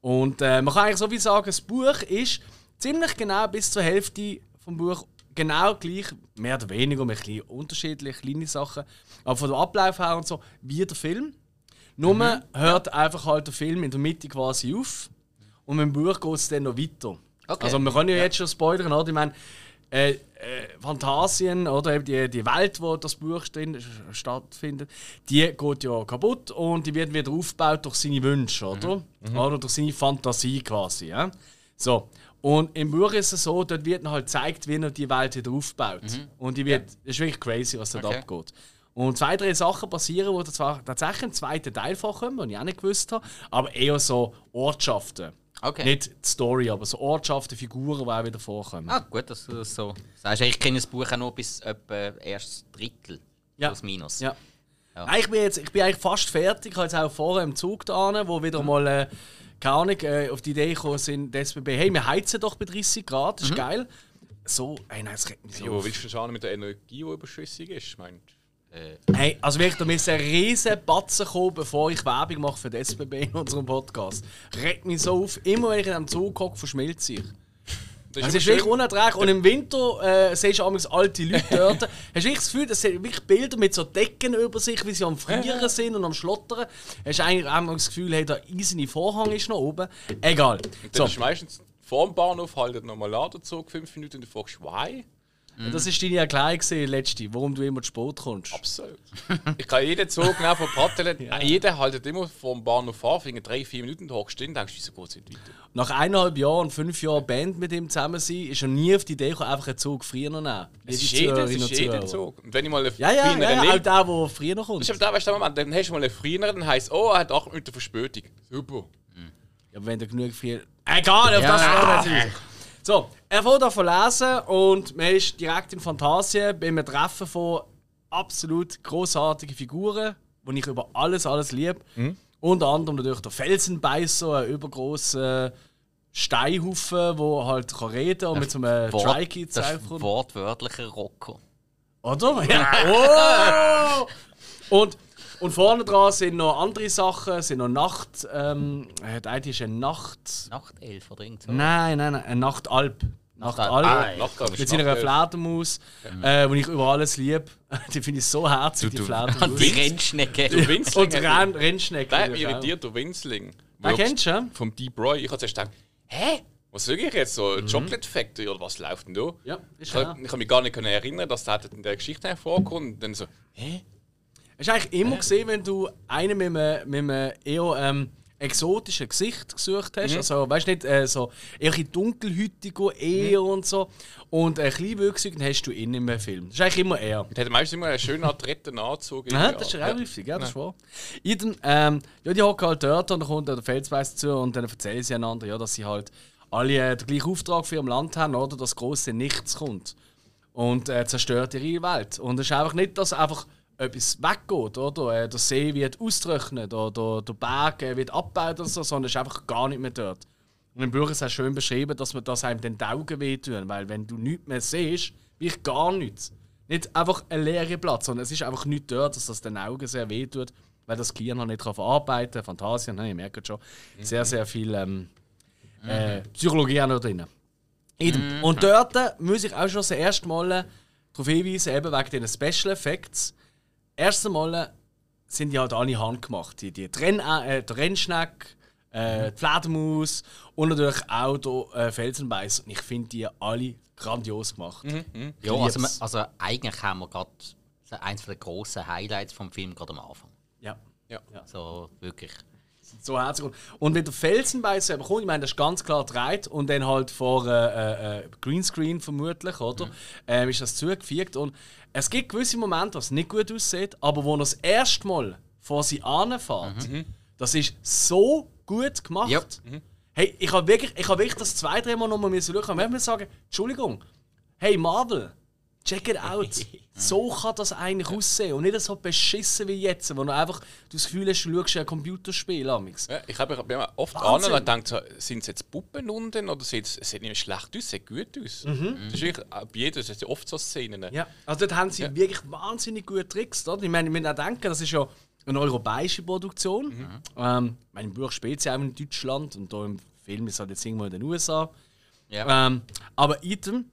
Und äh, man kann eigentlich so wie sagen, das Buch ist ziemlich genau bis zur Hälfte vom Buch genau gleich, mehr oder weniger, mit ein bisschen unterschiedliche kleine Sachen, aber von dem Ablauf her und so, wie der Film. Nur hört einfach halt der Film in der Mitte quasi auf und mit dem Buch geht es dann noch weiter. Okay. Also wir können ja jetzt schon spoilern, oder? Ich meine, äh, äh, Phantasien oder eben die, die Welt, wo das Buch drin stattfindet, die geht ja kaputt und die wird wieder aufgebaut durch seine Wünsche, oder? Oder durch seine Fantasie quasi. Ja? So. Und im Buch ist es so, dort wird halt gezeigt, wie er die Welt wieder aufbaut. Und die wird, das ist wirklich crazy, was dort Okay. abgeht. Und zwei, drei Sachen passieren, die zwar tatsächlich im zweiten Teil vorkommen, die ich auch nicht gewusst habe, aber eher so Ortschaften. Okay. Nicht die Story, aber so Ortschaften, Figuren, die auch wieder vorkommen. ah, gut, dass du das so sagst. Ich kenne das Buch auch nur bis etwa erstes Drittel. Ja. Plus minus. Ja. Ja. Ich, bin jetzt, ich bin eigentlich fast fertig. Ich habe jetzt auch vorher im Zug da, wo wieder mal, äh, keine Ahnung, äh, auf die Idee gekommen sind, der SBB, hey, wir heizen doch bei 30 Grad, das ist geil. So, ey, nein, das regt mich so auf. willst du schauen mit der Energie, die überschüssig ist? Ich meine, Hey, also wirklich, da müssen riesen Batzen kommen, bevor ich Werbung mache für den SBB in unserem Podcast. Regt mich so auf. Immer wenn ich in einem Zug hocke, verschmilzt sich. Das Es immer ist wirklich unerträglich. Und im Winter äh, siehst du amigs alte Leute (laughs) dort. Hast du wirklich das Gefühl, das sind wirklich Bilder mit so Decken über sich, wie sie am Frieren sind und am Schlottern. Hast du eigentlich auch das Gefühl, hey, der eiserne Vorhang ist noch oben. Egal. Dann So, ist meistens vor dem Bahnhof haltet nochmal Ladezug fünf Minuten und du fragst, why? Das ist deine Erklärung gewesen, letzte, warum du immer zu spät kommst. Absolut. (laughs) ich kann jeden Zug genau von Pattelen, (laughs) jeder haltet immer vor dem Bahnhof an, wegen drei, vier Minuten, du drin und denkst, wieso geht es nicht weiter? Nach eineinhalb Jahren und fünf Jahren Band mit ihm zusammen sein, ist er nie auf die Idee gekommen, einfach einen Zug früher noch nehmen. Es ist jeder, es ist und jeder. Zug. Und wenn ich mal einen Ja, ja, ja, früheren ja auch nehme, der, der früher noch kommt. das ist aber der, weißt du, Moment, dann hast du mal einen früheren, dann heisst oh, er hat acht Minuten Verspätung. Super. Ja, aber wenn du genug viel. Egal, auf das Ja. wir nicht. So, er fängt davon lesen und man ist direkt in Fantasien bei einem Treffen von absolut großartigen Figuren, die ich über alles, alles liebe. Unter anderem natürlich der Felsenbeißer, ein übergroßer Steinhaufen, der halt kann reden und mit so einem Wort, Trikey das zaufkommt. wortwörtliche Rocker. Oder? (laughs) Ja. Oh! Und, und vorne dran sind noch andere Sachen, sind noch Nacht. Ähm, äh, der eine ist eine Nacht. Nachtelf oder irgend so. Nein, nein, nein, eine Nachtalp. Nachtalp. Nachtalp. Ah, Mit seiner Fledermaus, äh, die ich über alles liebe. (laughs) Die finde ich so herzig, die Und Fledermaus. (laughs) die Rennschnecke. Du Winzling. Und Renn Rennschnecken. Der hat mich irritiert, der Winzling. Den kennst du, ja? Vom Deep Roy. Ich habe zuerst gedacht, hä? Was sag ich jetzt? So Chocolate Factory oder was läuft denn da? Ja, ist Ich, kann- ich kann mich gar nicht erinnern, dass der in der Geschichte vorkommt. Und dann so, hä? Hast du eigentlich immer gesehen, wenn du einen mit einem, mit einem eher ähm, exotische Gesicht gesucht hast. Also, weißt du nicht, äh, so eher dunkelhütige eher und so. Und ein kleinwüchsig, dann hast du ihn im Film. Das ist eigentlich immer er. Der hat meistens immer einen schönen adretten Anzug. Ja, das ist ja auch richtig, ja, das ist wahr. Iden, ähm, ja, die hocken halt dort und dann kommt der Felsbeiß zu und dann erzählen sie einander, ja, dass sie halt alle äh, den gleichen Auftrag für ihr Land haben, oder? Dass große Nichts kommt. Und äh, zerstört ihre Welt. Und es ist einfach nicht, dass einfach etwas weggeht, oder? Äh, der See wird austrocknet oder der Berg äh, wird abgebaut oder so, sondern es ist einfach gar nicht mehr dort. Und im Buch ist es schön beschrieben, dass man das einem den Augen wehtun, weil wenn du nichts mehr siehst, wirklich gar nichts. Nicht einfach ein leerer Platz, sondern es ist einfach nichts dort, dass das den Augen sehr wehtut, weil das Gehirn noch nicht verarbeiten kann. Fantasien, ne, ihr merkt schon, sehr, sehr viel ähm, äh, Psychologie auch noch drin. Eben. Und dort muss ich auch schon das erste Mal darauf hinweisen, eben wegen diesen Special Effects. Erst einmal sind die halt alle handgemacht. Die, die Trenn, äh, der Rennschneck, äh, die Fledermaus und natürlich auch der äh, Felsenbeiß. Und ich finde die alle grandios gemacht. Ja, also, also eigentlich haben wir gerade eins der grossen Highlights vom Film gerade am Anfang. Ja. So wirklich. So herzlich. Und- wenn der Felsenbeiß selber kommt, ich meine, das ist ganz klar dreht und dann halt vor äh, äh, Greenscreen vermutlich, oder? Ähm, ist das zugefügt. Und es gibt gewisse Momente, was nicht gut aussieht, aber wo er das erste Mal vor sie anfährt, das ist so gut gemacht. Ja. Hey, ich habe wirklich, ich hab wirklich das zwei, drei Mal nochmal schauen. Und ich muss sagen, Entschuldigung, hey Marvel, check it out. (laughs) so kann das eigentlich aussehen und nicht so beschissen wie jetzt, wo du einfach das Gefühl hast, du schaust ein Computerspiel amix. Ja, ich habe ich bin oft Wahnsinn. an und denke, so, sind es jetzt Puppen unten oder sieht es sieht nicht schlecht aus, sieht gut aus. Das ist wirklich, bei jedem, ja oft so Szenen. Ja, also dort haben sie Ja. wirklich wahnsinnig gute Tricks. Oder? Ich meine, wir müssen auch denken, das ist ja eine europäische Produktion. Ähm, ich meine, im Buch spielt sie auch in Deutschland und da im Film ist es halt jetzt irgendwo in den USA. Ja. Ähm, aber Item,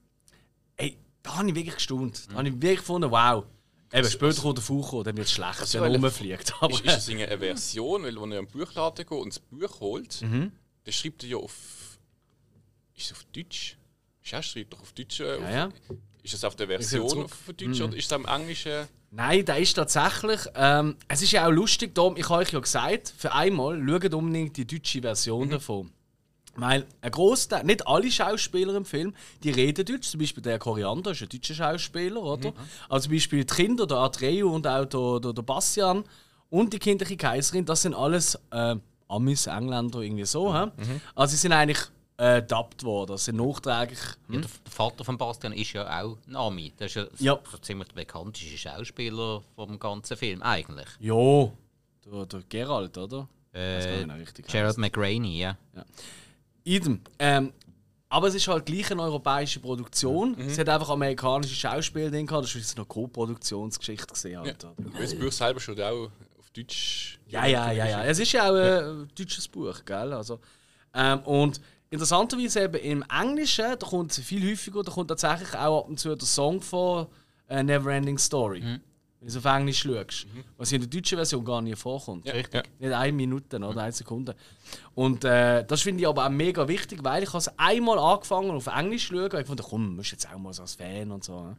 da habe ich wirklich gestaunt. Da habe ich wirklich gefunden, wow. Eben, später kommt der Fucho, dann wird es schlecht, Was wenn er rumfliegt. Aber, Ist, ist das eine Version, weil wenn er im Buchladen geht und das Buch holt, dann schreibt er ja auf. Ist es auf Deutsch? Ist schreibt doch auf Deutsch. Äh, auf, ja. Ist das auf der Version auf Deutsch oder ist es am Englischen? Nein, der ist tatsächlich. Ähm, es ist ja auch lustig, darum, ich habe euch ja gesagt, für einmal schaut unbedingt die deutsche Version davon. Weil ein Großteil, nicht alle Schauspieler im Film, die reden Deutsch. Zum Beispiel der Koriander ist ein deutscher Schauspieler, oder? Also zum Beispiel die Kinder, der Atreu und auch der, der, der Bastian und die kindliche Kaiserin, das sind alles äh, Amis, Engländer, irgendwie so. hä? Also sie sind eigentlich äh, worden, sind nachträglich. Ja, der Vater von Bastian ist ja auch Nami. Das ist ja, Ja. so ziemlich der bekannteste Schauspieler vom ganzen Film, eigentlich. Ja, der, der Gerald, oder? Äh, Gerald McRaney, ja. Idem. Ähm, aber es ist halt gleich eine europäische Produktion. Mhm. Es hat einfach amerikanische Schauspieler drin gehabt. Das war eine Co-Produktionsgeschichte. gewesen Halt, Ja. Das Buch selber steht auch auf Deutsch. Ja, ja, ja, ja. Es ist ja auch ein deutsches Buch, gell? Also, ähm, und interessanterweise eben im Englischen, da kommt es viel häufiger, da kommt tatsächlich auch ab und zu der Song von äh, Neverending Story. Wenn du auf Englisch schaust. Was in der deutschen Version gar nicht vorkommt. Ja, ja. Nicht eine Minute oder eine Sekunde. Und äh, das finde ich aber auch mega wichtig, weil ich es einmal angefangen auf Englisch zu schauen und ich fand, komm, du musst jetzt auch mal so als Fan und so. ne?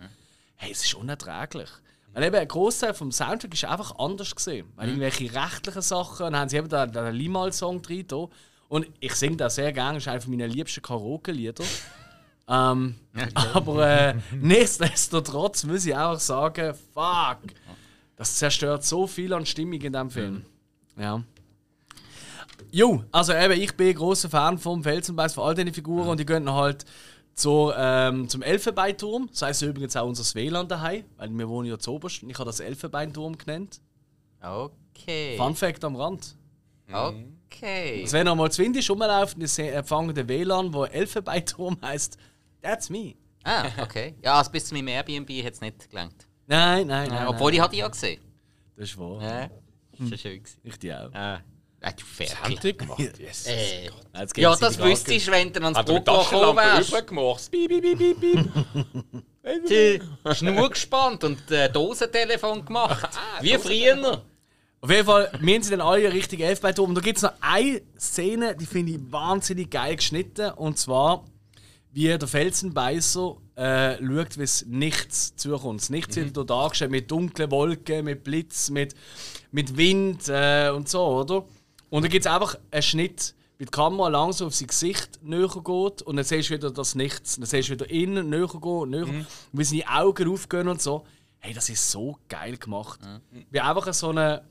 Hey, es ist unerträglich. Weil eben ein Großteil vom Soundtrack ist einfach anders gesehen. Weil irgendwelche rechtlichen Sachen, dann haben sie eben den, den Limal-Song drin. da. Und ich singe das sehr gerne, das ist einer meiner liebsten Karaoke-Lieder. (laughs) ähm, aber äh, nichtsdestotrotz muss ich auch sagen, fuck, das zerstört so viel an Stimmung in diesem Film. Ja. Jo, also eben, ich bin großer Fan vom Felsenbeiß, von all diesen Figuren und die gehen halt zur, ähm, zum Elfenbeinturm. Das heisst übrigens auch unser WLAN daheim, weil wir wohnen ja zu oberst und ich habe das Elfenbeinturm genannt. Okay. Fun Fact am Rand. Okay. Also wenn ihr mal zu Windisch rumlauft und ihr empfangen den WLAN, wo Elfenbeinturm (laughs) heisst, that's me. Ah, okay. Ja, also bis zu meinem Airbnb hat es nicht gelangt. Nein, nein, nein. Obwohl, nein. ich hatte ja gesehen. Das ist wahr. Ja. Das war schön. gewesen. Ich die auch. Ah. Ah, du Ferkel. Gemacht. Yes. Äh, ja, das wüsstest du, wenn du ans Programm gekommen wärst. übergemacht? Piep, piep, piep, piep, piep. (laughs) Die Schnur gespannt und äh, Dosentelefon gemacht. (laughs) Wie früher. Auf jeden Fall, wir haben sie dann alle richtig Elfenbeinturm. Und da gibt es noch eine Szene, die finde ich wahnsinnig geil geschnitten. Und zwar, wie der Felsenbeißer äh, schaut, wie es nichts zukommt. Nichts wird hier dargestellt mit dunklen Wolken, mit Blitz, mit, mit Wind äh, und so, oder? Und dann gibt es einfach einen Schnitt, wie die Kamera langsam auf sein Gesicht näher geht und dann siehst du wieder das Nichts. Dann siehst du wieder innen näher gehen, näher, mhm. wie seine Augen aufgehen und so. Hey, das ist so geil gemacht. Mhm. Wie einfach so eine,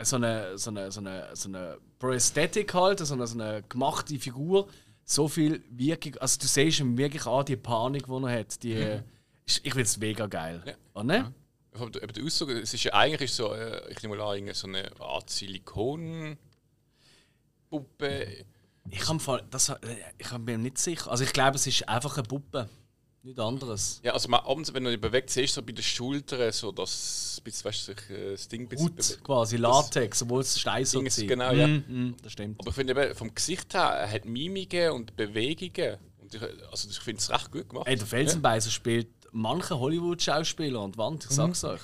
so eine, so eine, so eine, so eine Prosthetic halt, so eine, so eine gemachte Figur, so viel Wirkung. Also du siehst ihm wirklich an, die Panik, die er hat. Die, mhm. ich finde es mega geil. Ja. Oder? Ne? Von der, der Aussage, es ist ja eigentlich so, äh, ich nehme mal an, so eine Art Silikon. Puppe. Ich, kann, das, ich bin mir nicht sicher. Also ich glaube, es ist einfach eine Puppe. Nicht anderes. Ja, also man, abends, wenn du dich bewegt, siehst du so bei den Schultern so das, weißt du, sich äh, das Ding Hut, bisschen quasi Latex, obwohl es Stein so ist. Genau, ja. Mm, mm, das stimmt. Aber ich finde vom Gesicht her, er hat Mimiken und Bewegungen. Und ich, also ich finde es recht gut gemacht. Ey, der Felsenbeißer ja. spielt manche Hollywood-Schauspieler und Wand, ich sag's euch.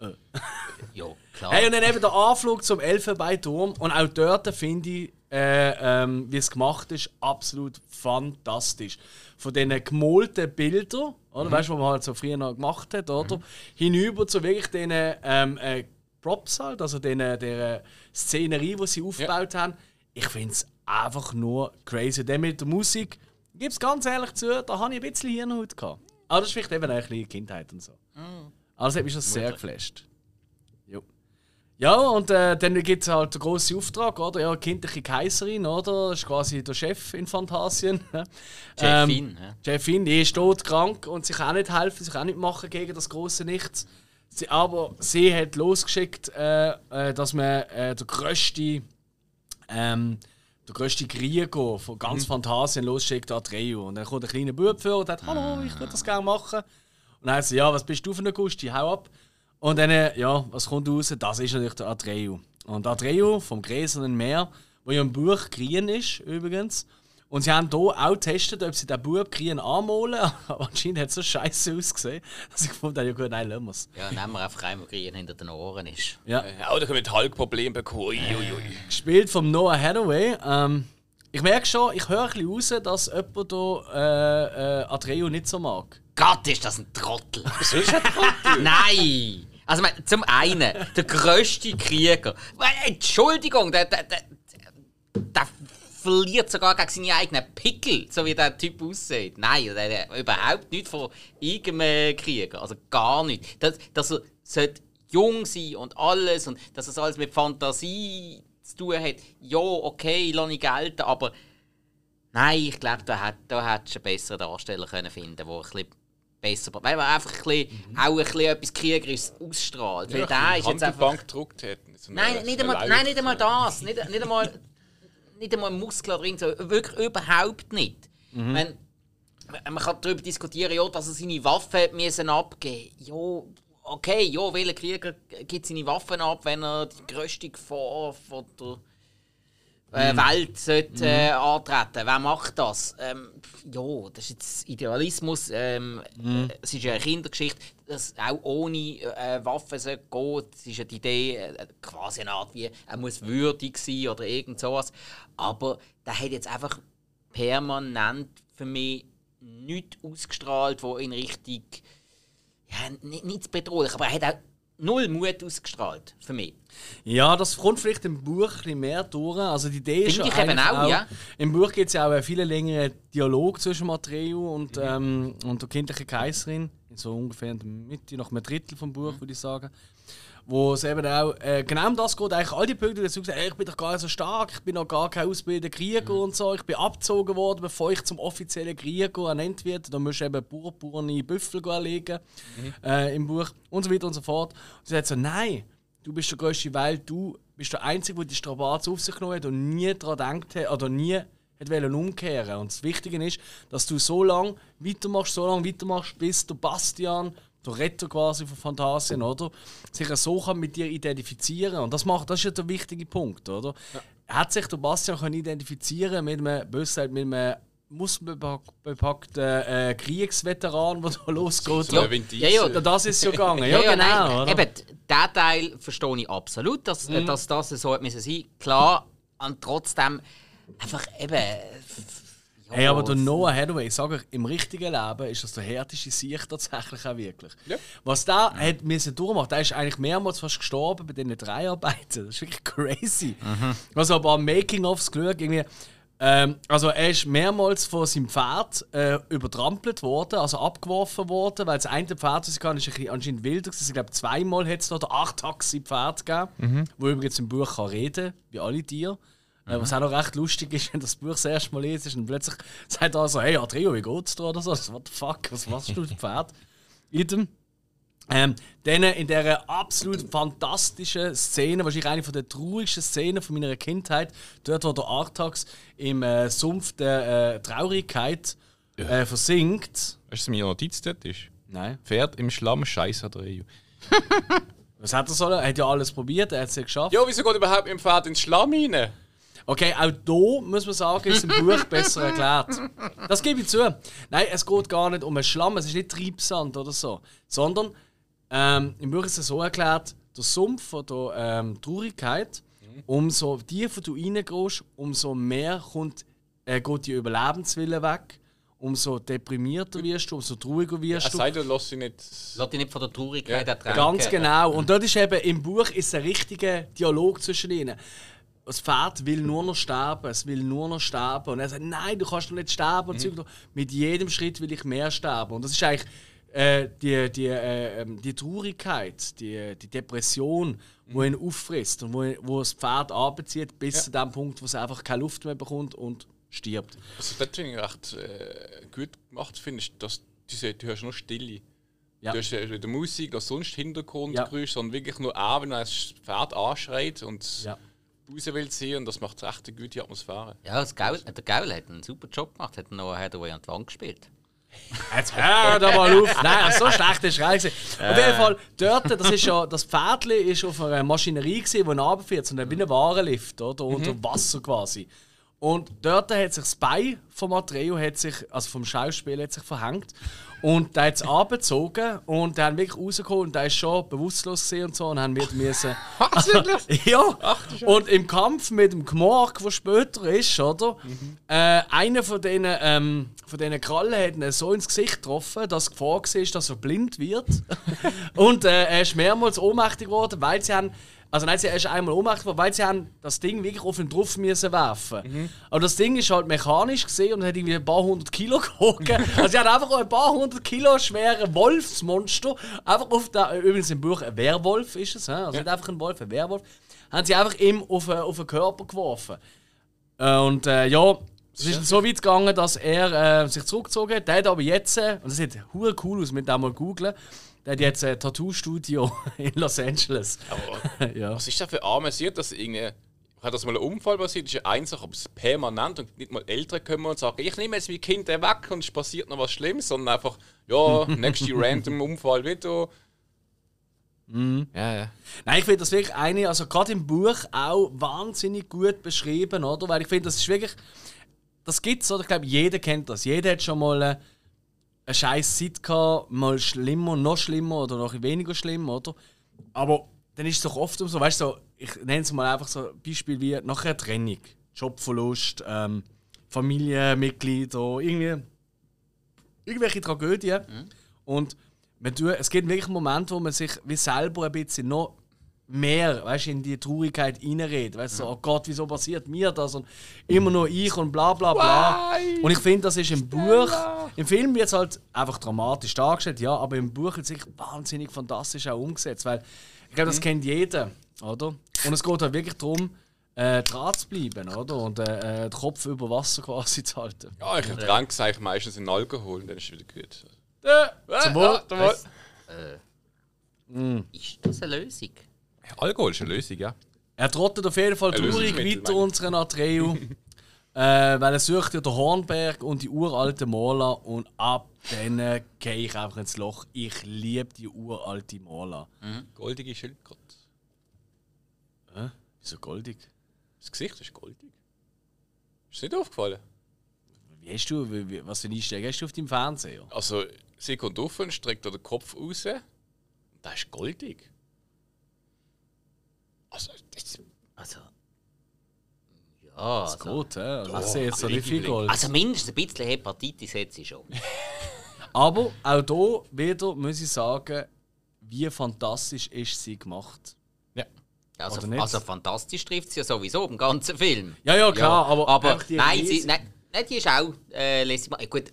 (laughs) ja, klar. Hey, und dann eben der Anflug zum Elfenbeinturm. Und auch dort finde ich, äh, ähm, wie es gemacht ist, absolut fantastisch. Von diesen gemalten Bildern, oder? Mhm. Weißt du, was man halt so früher noch gemacht hat, oder? Mhm. Hinüber zu wirklich diesen ähm, äh, Props halt, also diesen, dieser Szenerie, die sie aufgebaut ja. haben. Ich finde es einfach nur crazy. Dann mit der Musik, ich gebe es ganz ehrlich zu, da habe ich ein bisschen Hirnhaut gehabt. Aber das ist vielleicht eben eine kleine Kindheit und so. Mhm. Also hat mich schon sehr geflasht. Ja, und äh, dann gibt es halt den grossen Auftrag, oder? Ja, kindliche Kaiserin, oder? Das ist quasi der Chef in Phantasien. (laughs) Chefin, ähm, ja. Chefin, die ist todkrank und sie kann auch nicht helfen, sich auch nicht machen gegen das große Nichts. Sie, aber sie hat losgeschickt, äh, äh, dass man äh, der größte, ähm, der größte Krieger von ganz mhm. Phantasien losschickt, Atreo. Und dann kommt ein kleiner Bub vor und sagt: Hallo, ich würde das gerne machen. Und dann heißt ja, was bist du für ein Gusti? Hau ab. Und dann, äh, ja, was kommt raus? Das ist natürlich der Atreu. Und Atreu vom Gräsernen Meer, wo ja im Buch grün ist, übrigens. Und sie haben hier auch getestet, ob sie den Bub grün anmalen. Aber (laughs) anscheinend hat es so scheiße ausgesehen, dass ich gefunden habe, ja gut, nein, lassen wir es. Ja, nehmen wir einfach einmal grün hinter den Ohren ist. Ja. Ja, oder können wir Hulk-Problem bekommen. Ui, ui, ui. Gespielt vom Noah Hathaway. Ähm, ich merke schon, ich höre ein bisschen raus, dass jemand hier äh, äh, Atreu nicht so mag. Gott, ist das ein Trottel! Was ist ein Trottel? (laughs) Nein! Also, zum einen, der grösste Krieger. Entschuldigung, der, der, der, der verliert sogar gegen seine eigenen Pickel, so wie der Typ aussieht. Nein, der, der, überhaupt nicht von irgendeinem Krieger. Also gar nicht. Dass, dass er sollte jung sein und alles und dass es alles mit Fantasie zu tun hat. Ja, okay, lasse ich gelten, aber nein, ich glaube, da hättest du einen besseren Darsteller können finden können, der ein bisschen besser. Weil man einfach ein bisschen, mhm. auch ein bisschen etwas Kriegerisches ausstrahlt. Ja, der ist jetzt einfach. Bank gedruckt hätten. So nein, nicht einmal, nein, nicht einmal das. nicht, nicht, einmal, nicht einmal Muskeln drin. So, wirklich überhaupt nicht. Mhm. Wenn, man kann darüber diskutieren, ja, dass er seine Waffen müssen abgeben. Ja, okay, ja, welcher Krieger gibt seine Waffen ab, wenn er die größte Gefahr von der äh, mhm. Welt sollte, äh, mhm. antreten. Wer macht das? Ähm, ja, das ist jetzt Idealismus. Ähm, mhm. Es ist ja eine Kindergeschichte, dass auch ohne äh, Waffen gehen. Es ist ja die Idee, äh, quasi eine Art wie, er muss würdig sein oder irgend sowas. Aber der hat jetzt einfach permanent für mich nichts ausgestrahlt, wo in Richtung ja, nicht, nicht bedrohlich, aber er hat auch null Mut ausgestrahlt, für mich. Ja, das kommt vielleicht im Buch ein mehr durch. Also die Idee Finde ist ich eben auch, auch, ja. Im Buch gibt es ja auch einen viel längeren Dialog zwischen Matreo und, mhm. ähm, und der kindlichen Kaiserin. So ungefähr in der Mitte, nach einem Drittel vom Buch, mhm. würde ich sagen wo es eben auch äh, genau um das geht. Eigentlich all die Punkte, die sagen, hey, ich bin doch gar nicht so stark, ich bin noch gar kein ausgebildeter Krieger mhm. und so, ich bin abgezogen worden, bevor ich zum offiziellen Krieger ernannt werde. Da musst du eben purpurne Büffel erlegen mhm. äh, im Buch und so weiter und so fort. Und sie sagt so, nein, du bist der Größte, weil du bist der Einzige, der die Strapazen auf sich genommen hat und nie daran gedacht hat, oder nie hat umkehren Und das Wichtige ist, dass du so lange weitermachst, so lange weitermachst, bis der Bastian der Retter quasi von Phantasien, oder? Sich so kann mit dir identifizieren und das macht, das ist ja der wichtige Punkt, oder? Ja. Hat sich der Bastian können identifizieren mit einem, mit einem muskelbepackten äh, Kriegsveteran, der da losgeht. Ja, ja, ja, das ist (laughs) ja gegangen. Ja, ja, genau. Nein, eben, diesen Teil verstehe ich absolut, dass, mhm. dass das so sein müssen Klar, und trotzdem einfach eben Hey, aber der Noah Hathaway, ich sage euch, im richtigen Leben ist das der härteste Sieg tatsächlich auch wirklich. Ja. Was da hat müssen durchmachen, der ist eigentlich mehrmals fast gestorben bei diesen Dreharbeiten. Das ist wirklich crazy. Also aber am Making-ofs geschaut, irgendwie. Ähm, also er ist mehrmals von seinem Pferd äh, übertrampelt worden, also abgeworfen worden, weil das eine Pferd, das ich kann, ist ein bisschen anscheinend wilder gewesen. Ich glaube, zweimal hat es oder acht Taxi-Pferd gegeben, wo übrigens im Buch kann reden, wie alle Tiere. Äh, was auch noch recht lustig ist, (laughs) wenn das Buch das erste Mal liest und plötzlich sagt er so, hey Adrio, wie geht's dir oder so? Also, What the fuck, was machst du, (laughs) Pferd? Idem. Ähm, dann in dieser absolut fantastischen Szene, wahrscheinlich eine von der traurigsten Szenen von meiner Kindheit, dort wo der Artax im äh, Sumpf der äh, Traurigkeit äh, versinkt. Weißt du, was meine Notiz dort ist? Nein. Pferd im Schlamm, Scheiß hat er. (laughs) Was hat er sollen? Er hat ja alles probiert, er hat es ja geschafft. Ja, wieso geht überhaupt mit dem Pferd ins Schlamm rein? Okay, auch da muss man sagen, ist im Buch besser erklärt. Das gebe ich zu. Nein, es geht gar nicht um einen Schlamm, es ist nicht Treibsand oder so. Sondern ähm, im Buch ist es so erklärt, der Sumpf von der ähm, Traurigkeit, umso tiefer du reingehst, umso mehr kommt, äh, geht die Überlebenswille weg, umso deprimierter wirst du, umso trauriger Er wirst du. sagt, du lass sie nicht. Lass dich nicht von der Traurigkeit Ja, ertränken. Ganz genau. Und dort ist eben im Buch ist ein richtiger Dialog zwischen ihnen. Das Pferd will nur noch sterben, es will nur noch sterben. Und er sagt, nein, du kannst doch nicht sterben. Mhm. Mit jedem Schritt will ich mehr sterben. Und das ist eigentlich äh, die, die, äh, ähm, die Traurigkeit, die, die Depression, wo ihn auffrisst und wo, wo das Pferd anbezieht, bis Ja. zu dem Punkt, wo es einfach keine Luft mehr bekommt und stirbt. Also, das finde ich recht äh, gut gemacht, finde ich, dass du, du hörst nur Stille. Ja. Du hast weder Musik noch sonst Hintergrundgeräusche, Ja. sondern wirklich nur an, wenn das Pferd anschreit und Ja. raus will ziehen. Und das macht echt eine gute Atmosphäre. Ja, das Gaul, der Gaul hat einen super Job gemacht, hat noch Hathaway an die Wand gespielt. Jetzt hör doch mal auf! (laughs) Nein, so schlecht ist es. Auf jeden Fall, dort, das ist ja, das Pferdli ist auf einer Maschinerie gewesen, die runterfährt, so ein- wie ein Warenlift, oder? Unter Wasser quasi. Und dort hat sich das Bein vom Atreo, hat sich, also vom Schauspiel, hat sich verhängt. Und der hat es abgezogen und der hat wirklich rausgeholt und der ist schon bewusstlos gewesen und so und haben wir müssen. (laughs) (laughs) ja! und im Kampf mit dem Gmorg, der später ist, oder? Äh, einer von diesen, ähm, von diesen Krallen hat ihn so ins Gesicht getroffen, dass die Gefahr war, dass er blind wird. (laughs) und äh, er ist mehrmals ohnmächtig geworden, weil sie haben. Also nein, sie- er ist einmal geworden, weil sie haben das Ding wirklich auf ihn drauf müssen werfen. Aber das Ding ist halt mechanisch gesehen und hat irgendwie ein paar hundert Kilo (laughs) gewogen. also sie haben einfach ein paar hundert Kilo schweren Wolfsmonster einfach auf der, übrigens im Buch ein Werwolf ist es, also nicht einfach ein Wolf, ein Werwolf, haben sie einfach ihm auf, äh, auf den Körper geworfen. Äh, und äh, ja, es ist so weit gegangen, dass er äh, sich zurückgezogen hat. Der hat aber jetzt, äh, und das sieht cool aus, mit dem mal googlen, der hat jetzt ein Tattoo-Studio (laughs) in Los Angeles. (laughs) ja. Was ist da für armesiert, dass irgendwie. Hat das mal ein Unfall passiert, ist ja eine Sache, aber es ist permanent und nicht mal Eltern kommen und sagen, ich nehme jetzt mein Kind weg und es passiert noch was Schlimmes, sondern einfach, ja, (laughs) nächste random Unfall wieder. Ja, ja. Nein, ich finde das wirklich eine, also gerade im Buch auch wahnsinnig gut beschrieben, oder? Weil ich finde, das ist wirklich, das gibt's, oder? Ich glaube, jeder kennt das. Jeder hat schon mal eine, scheiß Zeit gehabt, mal schlimmer, noch schlimmer oder noch weniger schlimm, oder? Aber dann ist es doch oft so, weißt du, so, ich nenne es mal einfach so ein Beispiel wie nach einer Trennung, Jobverlust, ähm, Familienmitglieder, irgendwie irgendwelche Tragödien. Und man tut, es gibt wirklich Momente, wo man sich wie selber ein bisschen noch mehr weißt, in die Traurigkeit reinredet. Weißt, so, oh Gott, wieso passiert mir das? Und immer nur ich und bla bla bla. Und ich finde, das ist im Buch, im Film wird es halt einfach dramatisch dargestellt, ja, aber im Buch ist es sich wahnsinnig fantastisch auch umgesetzt. Weil ich glaube, das kennt jeder, oder? Und es geht halt wirklich darum, äh, dran zu bleiben, oder? Und äh, äh, den Kopf über Wasser quasi zu halten. Ja, ich ertränke es eigentlich meistens in Alkohol und dann ist es wieder gut. Zum Wohl. zum Wohl. Ist das eine Lösung? Alkohol ist eine Lösung, ja. Er trottet auf jeden Fall traurig weiter unseren Atreu. (laughs) äh, weil er sucht ja den Hornberg und die uralte Mola und ab dann gehe ich einfach ins Loch. Ich liebe die uralte Mola. Goldige Schildkröte. Äh? Wieso goldig? Das Gesicht ist goldig. Ist dir nicht aufgefallen? Wie hast du, wie, was für Einstellung hast du auf deinem Fernseher? Also, sie kommt auf und streckt den Kopf raus. Und das ist goldig. Also, das, Also. Ah, Das also, geht, ja. Also ich sehe jetzt so nicht viel Gold. also mindestens ein bisschen Hepatitis hat sie schon. (laughs) Aber auch hier wieder muss ich sagen, wie fantastisch ist sie gemacht. Ja. Also, also fantastisch trifft sie ja sowieso im ganzen Film. Ja, ja, klar, aber, aber die nein, sie, nein, nein, die ist auch äh, lässig. Äh, Gut,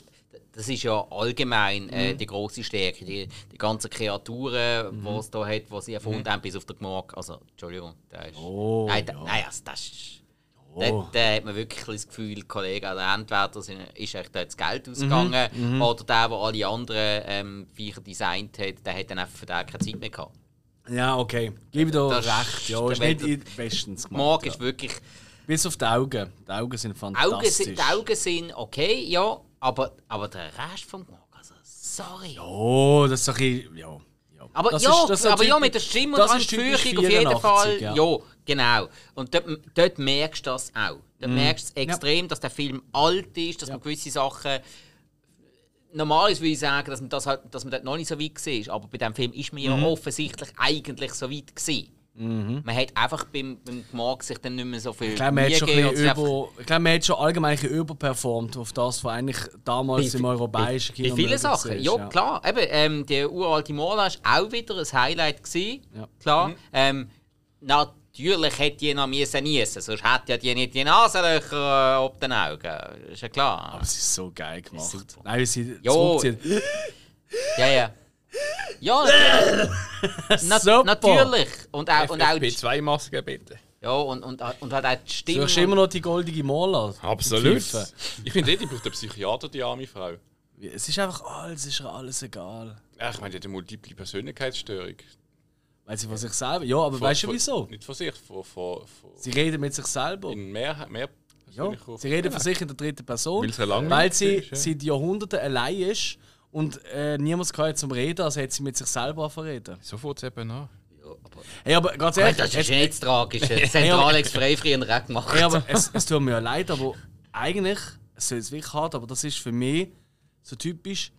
das ist ja allgemein äh, Mhm. die große Stärke. Die, die ganzen Kreaturen, die es da hat, die sie erfunden haben, bis auf den Gemorg. Also, Entschuldigung, der ist. Mhm. Oh, nein, da, ja. nein, also, das ist. Oh. Da, da hat man wirklich das Gefühl, Kollege, also entweder sind, ist echt da das Mhm, Geld ausgegangen oder der, der alle anderen ähm, Viecher designt hat, der hat dann einfach für den keine Zeit mehr gehabt. Ja, okay. Gib dir Das- recht. Ja, ist nicht in- bestens gemacht. Ja. ist wirklich. Bis auf die Augen. Die Augen sind Augen fantastisch. sind, die Augen sind okay, ja, aber, aber der Rest vom Morg, also sorry. Oh, das ist doch ein bisschen- ja. ja. Aber Das ja, ist- das ist aber ja, typisch- mit der Stimme und das der ist typisch Anführung auf jeden 84, Fall. ja. Ja. genau. Und dort, dort merkst du das auch. Mhm. Dort merkst du extrem, dass der Film alt ist, dass man gewisse Sachen. Normalerweise würde ich sagen, dass man, das halt, dass man dort noch nicht so weit war. Aber bei diesem Film ist man Mhm. ja offensichtlich eigentlich so weit gewesen. Man hat einfach beim, beim Gemach sich dann nicht mehr so viel Ich glaube, man hat schon einfach- ich glaube, man hat schon allgemein überperformt auf das, was eigentlich damals im europäischen Bei Kino vielen möglich Sachen, ist, ja, klar. Eben, ähm, der uralte Mola war auch wieder ein Highlight. Gewesen, Ja. Klar. Ähm, natürlich hätte die noch müssen niesen, sonst hätte ja die nicht die Nasenlöcher äh, ob den Augen. Ist ja klar. Aber es ist so geil gemacht. Super. Nein, wie sie Jo. zurückzieht. Ja, ja. (laughs) Ja, na, Super. natürlich. Und auch, und auch die, FFP2-Masken bitte. ja, und, und, und hat auch die Du Stimme. hast immer noch die goldige Mola. Absolut. Ich finde, eh, die braucht einen Psychiater, die arme Frau. Es ist einfach alles, ist alles egal. Ja, ich meine, die hat eine multiple Persönlichkeitsstörung. Weil sie von sich selber. Ja, aber weißt du wieso? Nicht von sich, von, von, von Sie reden mit sich selber. in mehr, mehr Ja, sie reden von sich in der dritten Person, Weil sie weil sie ist, ja. seit Jahrhunderten allein ist und äh, niemand kann zum Reden, also hat sie mit sich selber verreden. So fängt es eben an. Hey, aber ganz ehrlich, das ist ja nicht das Tragische. Zentralex frei früher auch gemacht. hey, aber es, es tut mir ja leid, aber eigentlich, es soll es wirklich hart, aber das ist für mich so typisch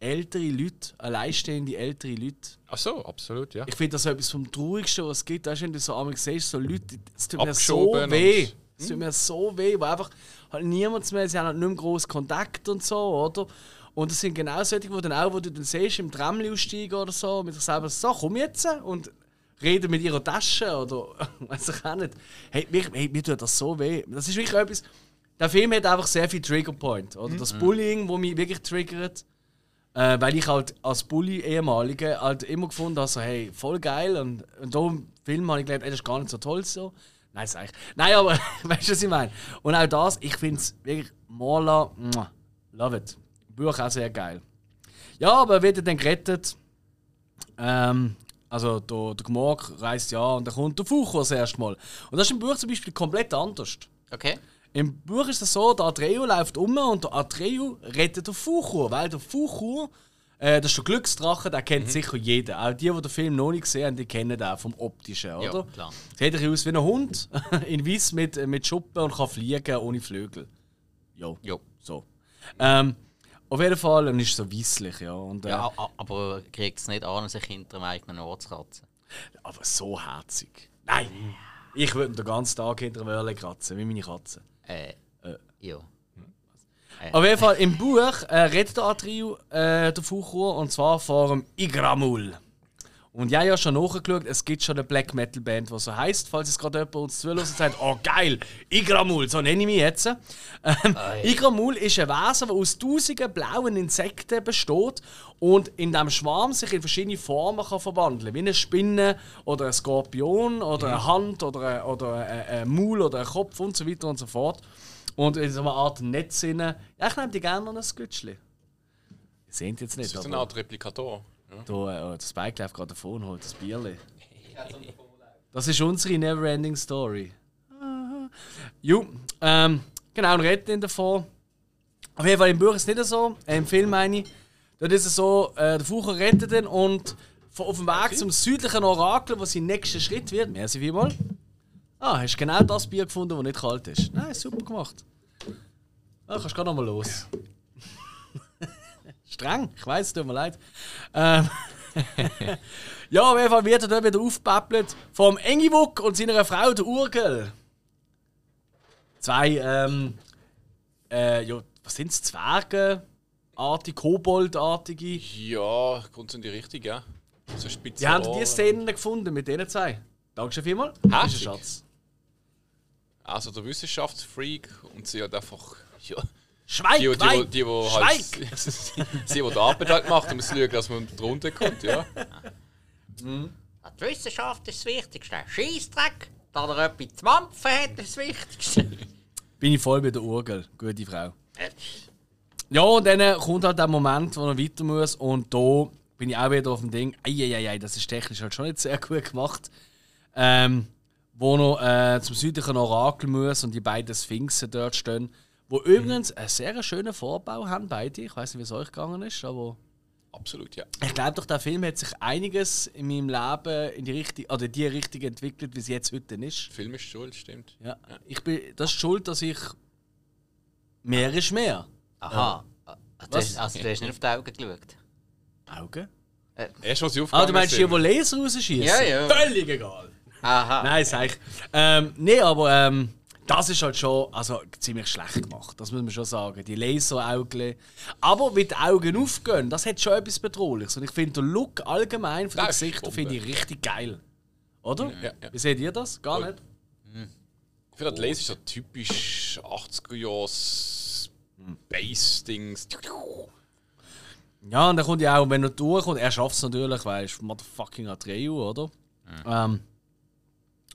ältere Leute, alleinstehende ältere Leute. Ach so, absolut, ja. Ich finde das so etwas vom Traurigsten, was es gibt. Weißt du, wenn du so einmal siehst, so Leute, es tut mir so weh. Es tut mir so weh, weil einfach halt niemand mehr, sie haben halt nicht mehr großen Kontakt und so, oder? Und das sind genau solche, die dann auch, wo du dann siehst, im Tram aussteigen oder so, mit sich selber so, komm jetzt und reden mit ihrer Tasche oder (laughs) weiß ich auch nicht. Hey, mir, hey, mir tut das so weh. Das ist wirklich etwas. Der Film hat einfach sehr viel Triggerpoint. Oder das Bullying, wo mich wirklich triggert. Äh, weil ich halt als Bully ehemalige halt immer gefunden habe, so, hey, voll geil. Und, und da im Film habe ich gedacht, ey, das ist gar nicht so toll so. Nein, sag ich. Nein, aber (laughs) weißt du, was ich meine? Und auch das, ich finde es wirklich muah, love it. Buch auch sehr geil. Ja, aber er wird ja dann gerettet. Ähm, also der, der Gmorg reist ja und dann kommt der Fucho das erste Mal. Und das ist im Buch zum Beispiel komplett anders. Okay. Im Buch ist es so, der Atreo läuft um und der Atreo rettet den Fuchur, weil der Fuchur, äh, das ist der Glücksdrache, den kennt sicher jeder. Auch die, die den Film noch nicht gesehen haben, die kennen den vom Optischen, oder? Ja, klar. Sieht ein aus wie ein Hund, (laughs) in weiß mit, mit Schuppen und kann fliegen ohne Flügel. Ja, Jo. so. Ähm, auf jeden Fall, und ist so weisslich, ja. Und, äh, Ja, aber kriegt es nicht an, sich hinter einem eigenen Ort zu kratzen. Aber so herzig. Nein! Ich würde den ganzen Tag hinter der Wörle kratzen, wie meine Katze. Äh, ja. Auf jeden Fall im Buch äh, redet der Atriu äh, Fuchur und zwar vor dem Igramul. Und ja, ja, schon nachgeschaut, es gibt schon eine Black Metal Band, die so heißt, falls es gerade jemand uns zuhört und sagt, oh geil, Igramul, so nenne ich mich jetzt. Ähm, Igramul ist ein Wesen, das aus tausenden blauen Insekten besteht und in diesem Schwarm sich in verschiedene Formen kann verwandeln Wie eine Spinne oder ein Skorpion oder eine Hand oder ein, oder ein, ein Maul oder ein Kopf und so weiter und so fort. Und in so einer Art Netz. Ja, ich nehme die gerne noch ein Glitschli. Ihr seht jetzt nicht, Das ist eine aber Art Replikator. Ja. da, äh, das Bike läuft gerade davon und holt das Bierli. (laughs) Das ist unsere Neverending Story. Jo, ähm, genau, und retten ihn davon. Auf jeden Fall im Buch ist es nicht so, äh, im Film meine ich. Dort ist es so, äh, der Fucher rettet ihn und von- auf dem Weg zum südlichen Orakel, wo sein nächster Schritt wird, merci vielmals. Ah, hast genau das Bier gefunden, das nicht kalt ist. Nein, super gemacht. Ah, kannst gerade nochmal los. Streng, ich weiß, tut mir leid. Ähm, (laughs) ja, auf jeden Fall wird er dann wieder aufgepäppelt vom Engiwuk und seiner Frau, der Urgel. zwei, ähm, äh, ja, was sind es? Zwergenartige, Koboldartige. Ja, kommt in die Richtung, ja. So spitze Die haben die Szenen gefunden mit denen zwei. Dankeschön vielmals. Ein Schatz. Also der Wissenschaftsfreak und sie hat einfach. Ja, Schweig, die, die, die, die, halt. Schweig! (laughs) sie, die die Arbeit halt macht, um zu schauen, dass man drunter kommt, ja. Die Wissenschaft ist das Wichtigste. Scheissdreck, da er etwas zu mampfen hat, ist das Wichtigste. Bin ich voll bei der Urgel. Gute Frau. Ja, und dann kommt halt der Moment, wo er weiter muss. Und da bin ich auch wieder auf dem Ding. Eieiei, das ist technisch halt schon nicht sehr gut gemacht. Ähm, wo noch äh, zum südlichen Orakel muss und die beiden Sphinxen dort stehen. Wo übrigens einen sehr schönen Vorbau haben, beide. Ich weiß nicht, wie es euch gegangen ist, aber Absolut, ja. ich glaube doch, der Film hat sich einiges in meinem Leben in die Richtung, oder die Richtung entwickelt, wie es jetzt heute ist. Der Film ist schuld, stimmt. Ja. Ich bin, das ist schuld, dass ich mehr ist mehr. Aha. Ah, Du Was? hast, also du hast nicht auf die Augen geschaut. Augen? Erst was sie Ah, du meinst die, sind. die Laser rausschießen? Ja, ja. Völlig egal. Aha. Nein, sag ich. Ähm, nee, aber ähm, das ist halt schon also, ziemlich schlecht gemacht. Das muss man schon sagen. Die Laseraugen. Aber die Augen aufgehen, das hat schon etwas Bedrohliches. Und ich finde den Look allgemein von den Das Gesichtern finde ich richtig geil. Oder? Ja, ja. Wie seht ihr das? Gar nicht? Ich finde, das Laser ist so typisch 80er Jahres Bass-Dings. Ja, und dann kommt ja auch, wenn er durchkommt, er schafft es natürlich, weil er motherfucking Atreu, oder? Ähm,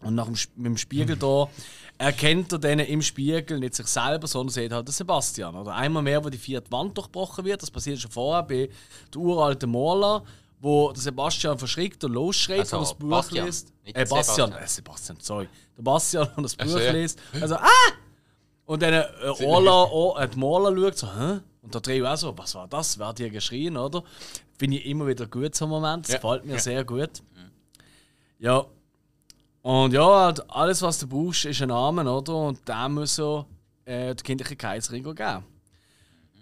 und nach dem, mit dem Spiegel (laughs) da erkennt er dann im Spiegel nicht sich selber, sondern sieht halt den Sebastian. Oder einmal mehr, wo die vierte Wand durchbrochen wird. Das passiert schon vorher bei der uralten Morla, wo der Sebastian verschrickt und losschreit Also, und das Buch Bastian, liest. Äh, Bastian, Sebastian. äh, Sebastian, sorry. Der Bastian und das Buch so, ja. liest. Also, ah! Und dann äh, (laughs) Orla, oh, äh, die Morla schaut so, hä? Und der Dreh auch so, was war das? Wer hat hier geschrien, oder? Finde ich immer wieder gut, so Moment. Das Ja. gefällt mir Ja. sehr gut. Ja. Und ja, halt alles, was du brauchst, ist ein Name, oder? Und der muss so äh, der kindliche Kaiserin geben.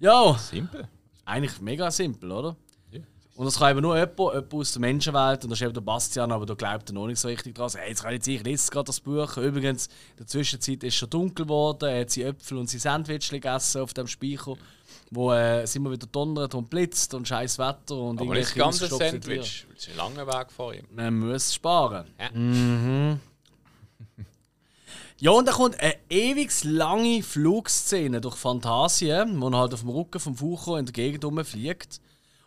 Ja, Simpel. eigentlich mega simpel, oder? Ja. Und das kann eben nur jemand, jemand aus der Menschenwelt, und das ist eben der Bastian, aber da glaubt er noch nicht so richtig dran. Hey, jetzt kann ich jetzt, ich lese gerade das Buch. Übrigens, in der Zwischenzeit ist es schon dunkel geworden, er hat seine Äpfel und sein Sandwich gegessen auf dem Speicher, wo äh, es immer wieder donnert und blitzt und scheiß Wetter und Aber nicht das irgendwelche ganze ausgestopften Tiere. Sandwich. weil Es ist ein langer Weg vor ihm. Man muss sparen. Ja. Mhm. Ja, und dann kommt eine ewig lange Flugszene durch Phantasien, wo er halt auf dem Rücken vom Fucho in der Gegend rumfliegt.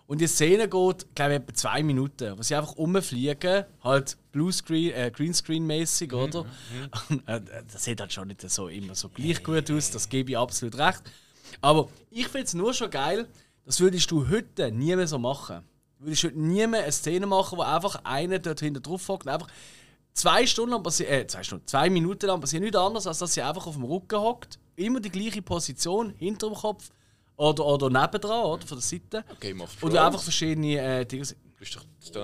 Und die Szene geht, glaube ich, etwa zwei Minuten, wo sie einfach rumfliegen, halt Bluescreen, äh, Greenscreen-mäßig, oder? (laughs) Und, äh, das sieht halt schon nicht so immer so gleich gut aus, das gebe ich absolut recht. Aber ich finde es nur schon geil, das würdest du heute nie mehr so machen. Du würdest heute nie mehr eine Szene machen, wo einfach einer dort hinten drauf hockt und einfach zwei Stunden lang passiert, äh, zwei Stunden, zwei Minuten lang passiert nichts anderes, als dass sie einfach auf dem Rücken hockt, immer die gleiche Position, hinter dem Kopf oder, oder nebendran, oder, von der Seite. Of Und Thrones. einfach verschiedene äh, Dinge. Du bist doch ist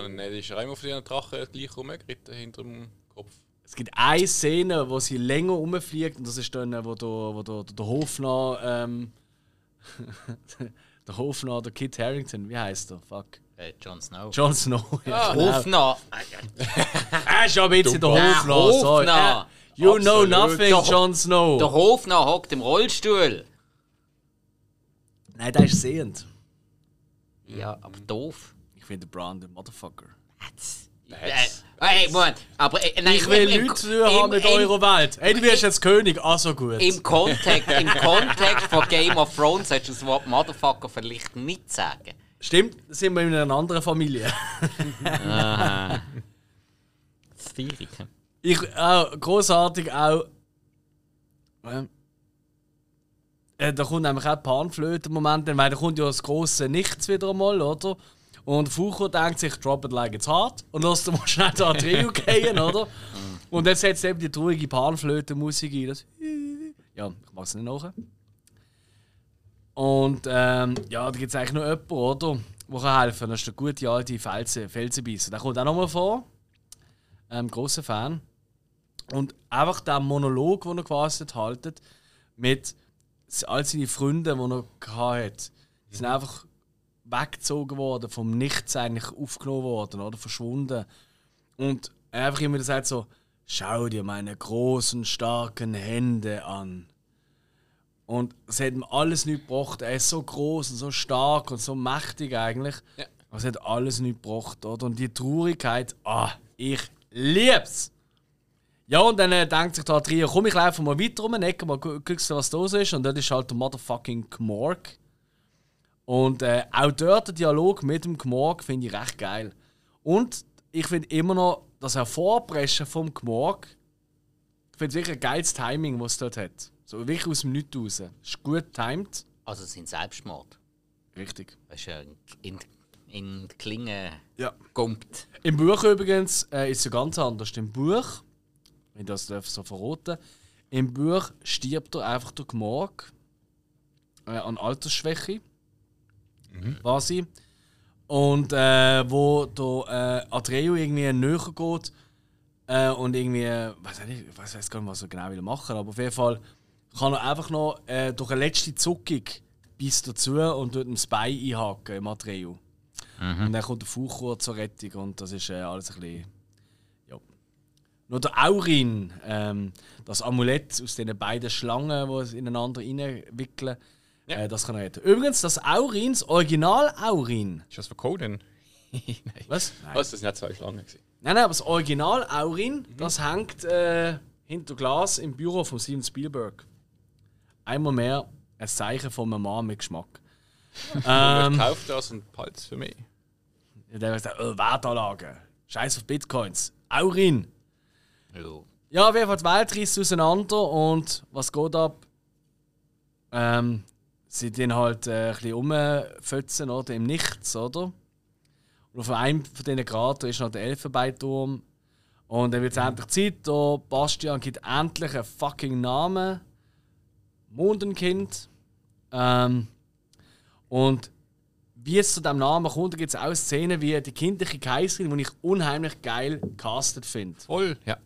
er immer von diesen Drachen gleich rumgeritten hinter dem Kopf. Es gibt eine Szene, wo sie länger rumfliegt und das ist dann, äh, wo der, wo der, der Hofnarr, ähm, (laughs) der Hofnarr, der Kit Harrington, wie heißt der? Fuck. Äh, Jon Snow. Jon Snow. Ja, genau. Hofnarr. (laughs) Er ist ja ein bisschen der sorry. Hofnarr. Äh, You know Absolut. nothing, Doch. Jon Snow. Der Hofnarr hockt im Rollstuhl. Nein, der ist sehend. Ja, aber doof. Ich finde Brown der Motherfucker. Äh, hey, Moment. Aber, äh, nein, Ich will im- nichts zu tun haben mit im- eurer Welt. Hey, du wirst jetzt König, also gut. Im Kontext, Im Kontext von Game of Thrones solltest du das Wort Motherfucker vielleicht nicht sagen. Stimmt, da sind wir in einer anderen Familie. Das Feierig. Ich, auch, großartig auch. Ähm, äh, da kommt nämlich auch die Panflöte im Moment, weil da kommt ja das große Nichts wieder einmal, oder? Und Fucho denkt sich, drop it like it's hard und lässt mal schnell da Trio gehen, oder? Und dann setzt eben die traurige Panflöte-Musik ein. Das ja, ich mag es nicht nachher. Und ähm, ja, da gibt es eigentlich noch jemanden, oder? Der kann helfen. Das ist der gute alte Felsen, Felsenbisser. Der kommt auch nochmal vor. Ähm, großer Fan. Und einfach der Monolog, den er quasi haltet, mit all seinen Freunden, die er hatte, sind einfach weggezogen worden, vom Nichts eigentlich aufgenommen worden oder verschwunden. Und er einfach immer sagt so: Schau dir meine großen, starken Hände an. Und es hat ihm alles nicht gebracht. Er ist so groß und so stark und so mächtig eigentlich. Ja. Aber es hat alles nicht gebracht. Oder? Und die Traurigkeit, ah, ich lieb's! Ja, und dann äh, denkt sich da Trio, komm, ich laufe mal weiter um den Ecke, mal gu- guckst du, was da ist. Und dort ist halt der motherfucking Gmorg. Und äh, auch dort der Dialog mit dem Gmorg finde ich recht geil. Und ich finde immer noch das Hervorpreschen vom Gmorg, ich finde es wirklich ein geiles Timing, was es dort hat. So wirklich aus dem Nichts raus. Ist gut timed. Also sind Selbstmord. Richtig. Das ist ja in, in die Klinge Ja. gumpt. Im Buch übrigens äh, ist es ja ganz anders. Im Buch, wenn das darf so verraten, im Buch stirbt er einfach durch Gmorg äh, an Altersschwäche, quasi. Und äh, wo der äh, Atreo irgendwie näher geht äh, und irgendwie, weiß ich nicht, ich weiß gar nicht, was er genau will machen, aber auf jeden Fall kann er einfach noch äh, durch eine letzte Zuckung bis dazu und dort das Bein einhaken im Atreo. Und dann kommt der Fuchur zur Rettung und das ist äh, alles ein bisschen. Ja. Nur der Aurin, ähm, das Amulett aus den beiden Schlangen, die es ineinander reinwickeln, äh, das kann er retten. Übrigens, das Aurin, das Original Aurin. Ist das von Conan? (laughs) Was? Nein. Was? Das sind ja zwei Schlangen. gewesen. Nein, nein, aber das Original Aurin, das hängt äh, hinter Glas im Büro von Steven Spielberg. Einmal mehr ein Zeichen von einem Mann mit Geschmack. (laughs) Ähm, ich kaufe das und behalte es für mich. Ja, Der sagt, oh, Wertanlagen. Scheiß auf Bitcoins. Aurin. Ja. Ja, auf jeden Fall die Welt reißt auseinander und was geht ab? Ähm, sie den halt äh, ein bisschen rumfötzen, oder? Im Nichts, oder? Und auf einem von diesen Krater ist noch der Elfenbeinturm. Und dann wird es endlich Zeit, da Bastian gibt endlich einen fucking Namen. Mondenkind. Ähm, und wie es zu diesem Namen kommt, gibt es auch Szenen wie die kindliche Kaiserin, die ich unheimlich geil gecastet finde. Voll, ja.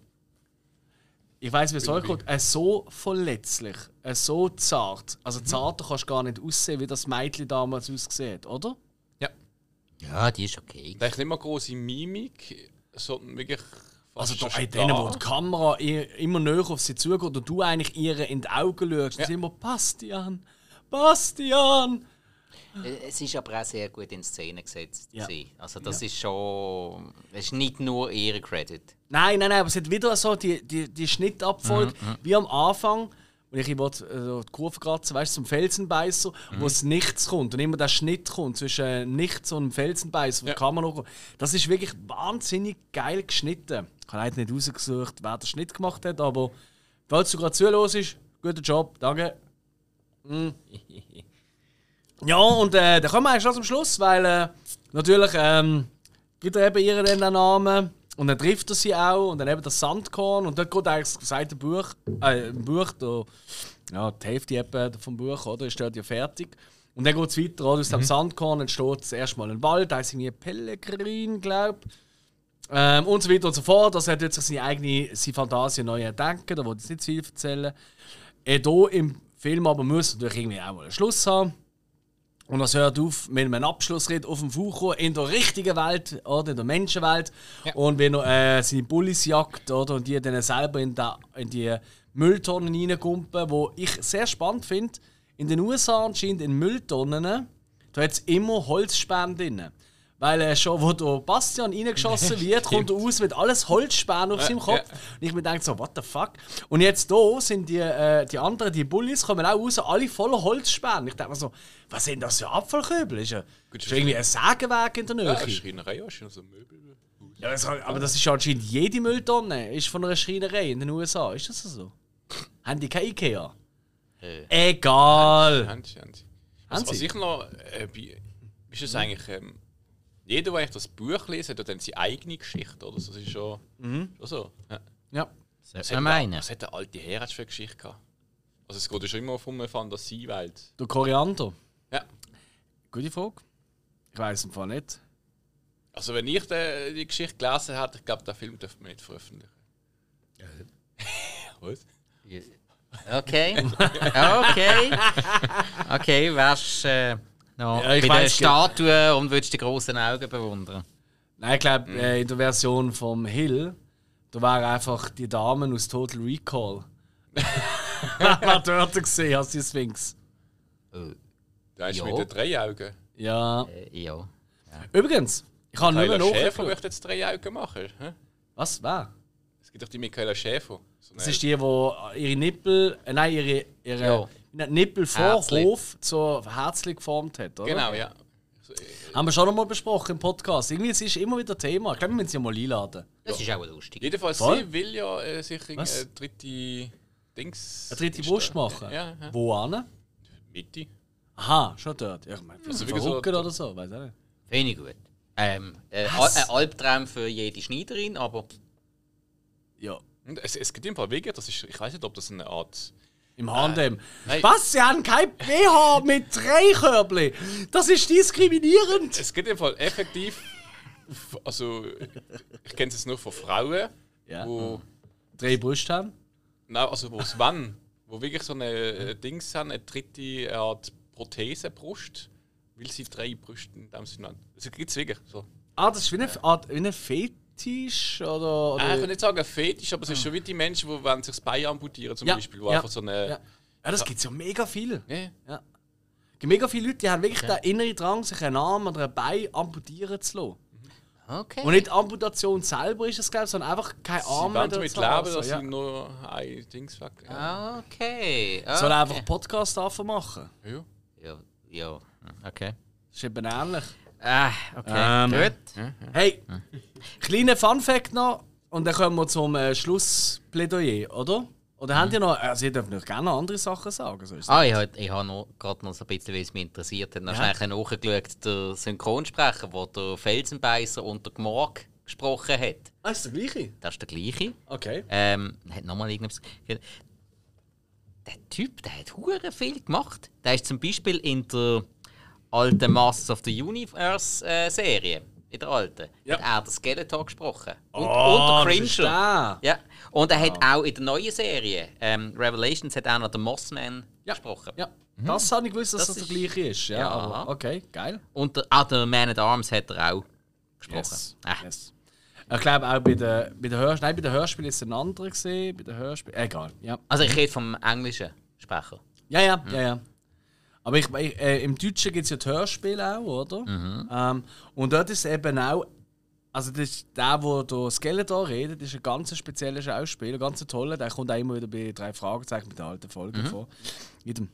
Ich weiß, wie es euch kommt. Äh, so verletzlich, äh, so zart. Also zarter kannst du gar nicht aussehen, wie das Mädchen damals aussieht, oder? Ja. ja, die ist okay. Da ist nicht mal große Mimik, sondern wirklich fast Also da in denen, wo die Kamera ihr immer näher auf sie zugeht und du eigentlich ihr in die Augen schaust, ja. Ja. immer Bastian, Bastian. Äh, Es ist aber auch sehr gut in Szene gesetzt. Ja. Also das ist schon... Das ist nicht nur ihre Credit. Nein, nein, nein, aber es hat wieder so die, die, die Schnittabfolge, Mhm, wie am Anfang, wo ich wollte, äh, die Kurve kratzen, weißt du, zum Felsenbeißer, Mhm. wo es nichts kommt und immer der Schnitt kommt zwischen nichts und dem Felsenbeißer, wo Ja. die Kamera kommt. Das ist wirklich wahnsinnig geil geschnitten. Ich habe leider nicht rausgesucht, wer den Schnitt gemacht hat, aber falls du gerade zuhörst, guter Job, danke. Mm. (laughs) Ja, und äh, dann kommen wir eigentlich schon zum Schluss, weil äh, natürlich ähm, gibt er eben ihr dann den Namen und dann trifft er sie auch und dann eben das Sandkorn und dort geht eigentlich das gesamte Buch, äh, im Buch, der, ja, die Hälfte etwa vom Buch, oder, ist dort ja fertig. Und dann geht es weiter, oder? aus dem Sandkorn entsteht das erste Mal ein Wald, da ist irgendwie Pellegrin, glaube ich. Ähm, und so weiter und so fort. Das hat jetzt sich seine eigene seine Fantasie neu erdenken, da wollte ich nicht zu viel erzählen. Äh, hier im Film aber muss natürlich irgendwie auch mal einen Schluss haben. Und das hört auf mit einem Abschlussritt auf dem Fucho in der richtigen Welt, oder in der Menschenwelt. Und wenn er äh, seine Bullis jagt, oder, und die dann selber in, da, in die Mülltonnen reingumpen, wo ich sehr spannend finde. In den USA anscheinend in Mülltonnen, da hat es immer Holzspäne drin. Weil äh, schon, wo der Bastian reingeschossen wird, kommt er aus mit alles Holzspäne auf seinem Kopf. ja. Und ich mir denke so, what the fuck? Und jetzt hier sind die, äh, die anderen, die Bullies, kommen auch raus, alle voller Holzspäne. Ich denke mir so, was sind das für Abfallkübel? Ist, ja, Gut, ist irgendwie ein Sägewerk in der Nähe? Ja, eine Schreinerei, ja, ist ja so ein Möbel. Ja, das, aber das ist ja anscheinend jede Mülltonne ist von einer Schreinerei in den USA. Ist das so? Haben die kein Ikea? Äh. Egal. Haben sie, haben sie. Was, was ich noch. Äh, ist es eigentlich. Ähm, jeder, der eigentlich das Buch liest, hat ja dann seine eigene Geschichte, oder? Das ist schon, Mhm. schon so. Ja. Ja. Was hat meinen? der- Was hat der alte Herr für eine Geschichte gehabt? Also, es geht ja schon immer auf eine Fantasiewelt. Der Koriander. Ja. Gute Frage. Ich weiß im Fall nicht. Also, wenn ich die, die Geschichte gelesen hätte, ich glaube, der Film dürfte man nicht veröffentlichen. Was? Okay. (laughs) Okay. Okay, wärst äh, noch Ja, ich bei der Statue und würdest die großen Augen bewundern. Nein, ich glaube, äh, in der Version vom Hill, da wären einfach die Damen aus Total Recall. (laughs) Wer dort gesehen als die Sphinx? Da ist Ja. mit den drei Augen. Ja. Äh, ja. Übrigens, ich kann nicht mehr Michaela Schäfer möchte jetzt drei Augen machen. hä? Was? Wer? Es gibt doch die Michaela Schäfer. So Das ist die, die ihre Nippel, äh, nein, ihre, ihre Ja. Nippel vor Herzli. Hof zu Herzli geformt hat, oder? Genau, ja. Haben wir schon einmal besprochen im Podcast. Irgendwie es ist immer wieder Thema. Ich glaube, wir müssen sie mal einladen. Das ist auch lustig. Jedenfalls, Voll. sie will ja äh, sich eine Was? dritte Dings. Eine dritte da- machen. Ja, ja. Wo an? Mitte. Aha, schon dort. Ja, ich meine, Also verrückt oder so, weiß ich nicht. Finde ich gut. Ähm, äh, ein Albtraum für jede Schneiderin, aber Ja. Und es, es gibt im Fall Wege, das ist, ich weiß nicht, ob das eine Art. Im Handem. Sie haben kein BH mit drei Körbli? Das ist diskriminierend! Es gibt im Fall effektiv. Also, ich kenne es jetzt nur von Frauen, Ja. wo. Drei Brüste haben? Nein, also wo es (laughs) wann, wo wirklich so eine äh, Dings haben, eine dritte Art Prothesebrust, weil sie drei Brüste in dem Sinne haben. Das gibt es wirklich so. Ah, das ist wie eine Art wie ein Fetisch oder. oder Äh, ich kann nicht sagen Fetisch, aber es ist schon wie die Menschen, die wenn sich das Bein amputieren zum Ja, Beispiel, wo ja, einfach so eine. ja. ja, das gibt es ja mega viel. Ja. Ja. Es gibt mega viele Leute, die haben wirklich den inneren Drang, sich einen Arm oder ein Bein amputieren zu lassen. okay. Und nicht die Amputation selber ist es, glaube ich, sondern einfach kein Arm wollen mehr damit zu leben, haben. dass Also, ja. sie nur ein Dings weg. Ja. Ah, Okay. Soll er okay. einfach Podcast davon machen? Ja. Ja, ja. Okay. Das ist eben ähnlich. Ah, okay. Ähm. Gut. Hey, kleiner Fun-Fact noch und dann kommen wir zum äh, Schlussplädoyer, oder? Oder habt ihr noch. Also, ihr dürft noch gerne andere Sachen sagen. So. Ah, ich habe ich hab noch, gerade noch so ein bisschen, weil es mich interessiert hat, noch Ja. schnell nachgeschaut, der Synchronsprecher, der der Felsenbeißer und der Gmorg gesprochen hat. Ah, ist der gleiche? Das ist der gleiche. Okay. Ähm, hat nochmal irgendwas. Der Typ, der hat hure viel gemacht. Der ist zum Beispiel in der alten Masters of the Universe äh, Serie, in der alten, Ja. hat er den Skeletor gesprochen. Und, Oh, und der das ist Cringer. Ja. Und er hat auch in der neuen Serie, ähm, Revelations, hat er noch den Mossman Ja. gesprochen. Ja, das habe ich gewusst, dass das, Das der ist- gleiche ist. Ja, Ja. aber okay, geil. Und der, auch der Man at Arms hat er auch gesprochen. Yes. Ah. yes. Ich glaube auch bei der, bei der Hörspiel. Nein, bei der Hörspiel ist es ein anderer gesehen. Bei der Hörspiel. Egal. Ja. Also ich rede vom englischen Sprecher. Ja, ja, ja, ja. Aber ich, ich, äh, im Deutschen gibt es ja die Hörspiele auch, oder? Ähm, und dort ist eben auch. Also das ist der, der der Skeletor redet, ist ein ganz spezieller Schauspieler, ein ganz toller. Der kommt auch immer wieder bei drei Fragezeichen mit der alten Folge vor. Jedem.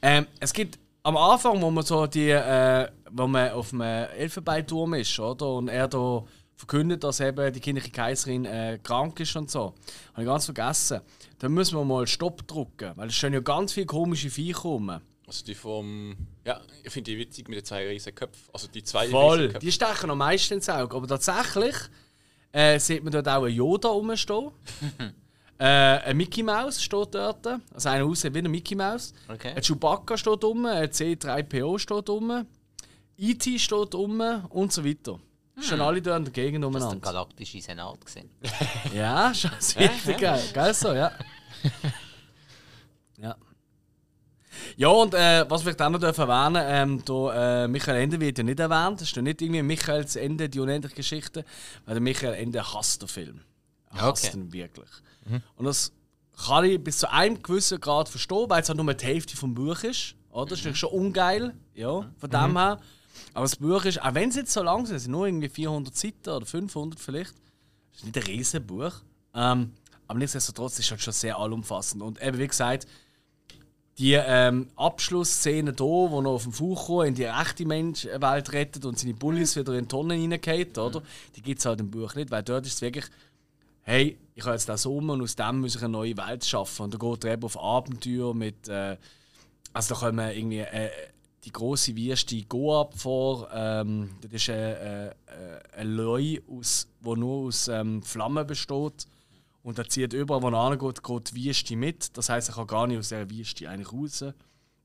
Ähm, es gibt am Anfang, wo man so die, äh, wo man auf dem Elfenbeinturm ist, oder? Und er da verkündet, dass eben die kindliche Kaiserin äh, krank ist und so. Habe ich ganz vergessen. Dann müssen wir mal Stopp drücken, weil es stehen ja ganz viele komische Viecher rum. Also die vom. Ja, ich finde die witzig mit den zwei riesen Köpfen. Also die zwei Voll. riesen Köpfe. Die stechen am meisten ins Auge. Aber tatsächlich äh, sieht man dort auch einen Yoda rumstehen. (laughs) äh, ein Mickey Mouse steht dort. Also einer aussieht wie ein Mickey Mouse. Okay. Ein Chewbacca steht rum, ein C3PO steht rum, E.T. steht rum und so weiter. Schon alle dort in der Gegend Das war der umeinander. galaktische Senat. (laughs) Ja, schon richtig (laughs) geil. Geil so, ja. ja. Ja, und äh, was wir auch noch dürfen erwähnen ähm, der, äh, Michael Ende wird ja nicht erwähnt. Das ist ja nicht irgendwie Michaels Ende, die unendliche Geschichte, weil der Michael Ende hasst den Film. Er hasst Okay. ihn wirklich. Und das kann ich bis zu einem gewissen Grad verstehen, weil es halt nur die Hälfte vom Buch ist. Oder? Das ist natürlich schon ungeil, ja, von dem her. Aber das Buch ist, auch wenn es jetzt so lang ist, es sind nur irgendwie 400 Seiten oder 500 vielleicht, das ist nicht ein riesen Buch. Ähm, aber nichtsdestotrotz ist es halt schon sehr allumfassend. Und eben, wie gesagt, die ähm, Abschlussszene hier, wo er auf dem Fuchro in die echte Menschenwelt rettet und seine Bullies wieder in die Tonnen reingeht, oder? Die gibt es halt im Buch nicht, weil dort ist es wirklich, hey, ich habe jetzt das um und aus dem muss ich eine neue Welt schaffen. Und da geht er eben auf Abenteuer mit, äh, also da kommen irgendwie äh, die große Wüste Goab vor. Ähm, das ist äh, äh, ein Leu, aus, wo nur aus ähm, Flammen besteht. Und er zieht überall, wo er hingeht, geht die Wüste mit. Das heißt, er kann gar nicht aus dieser Wüste eigentlich raus.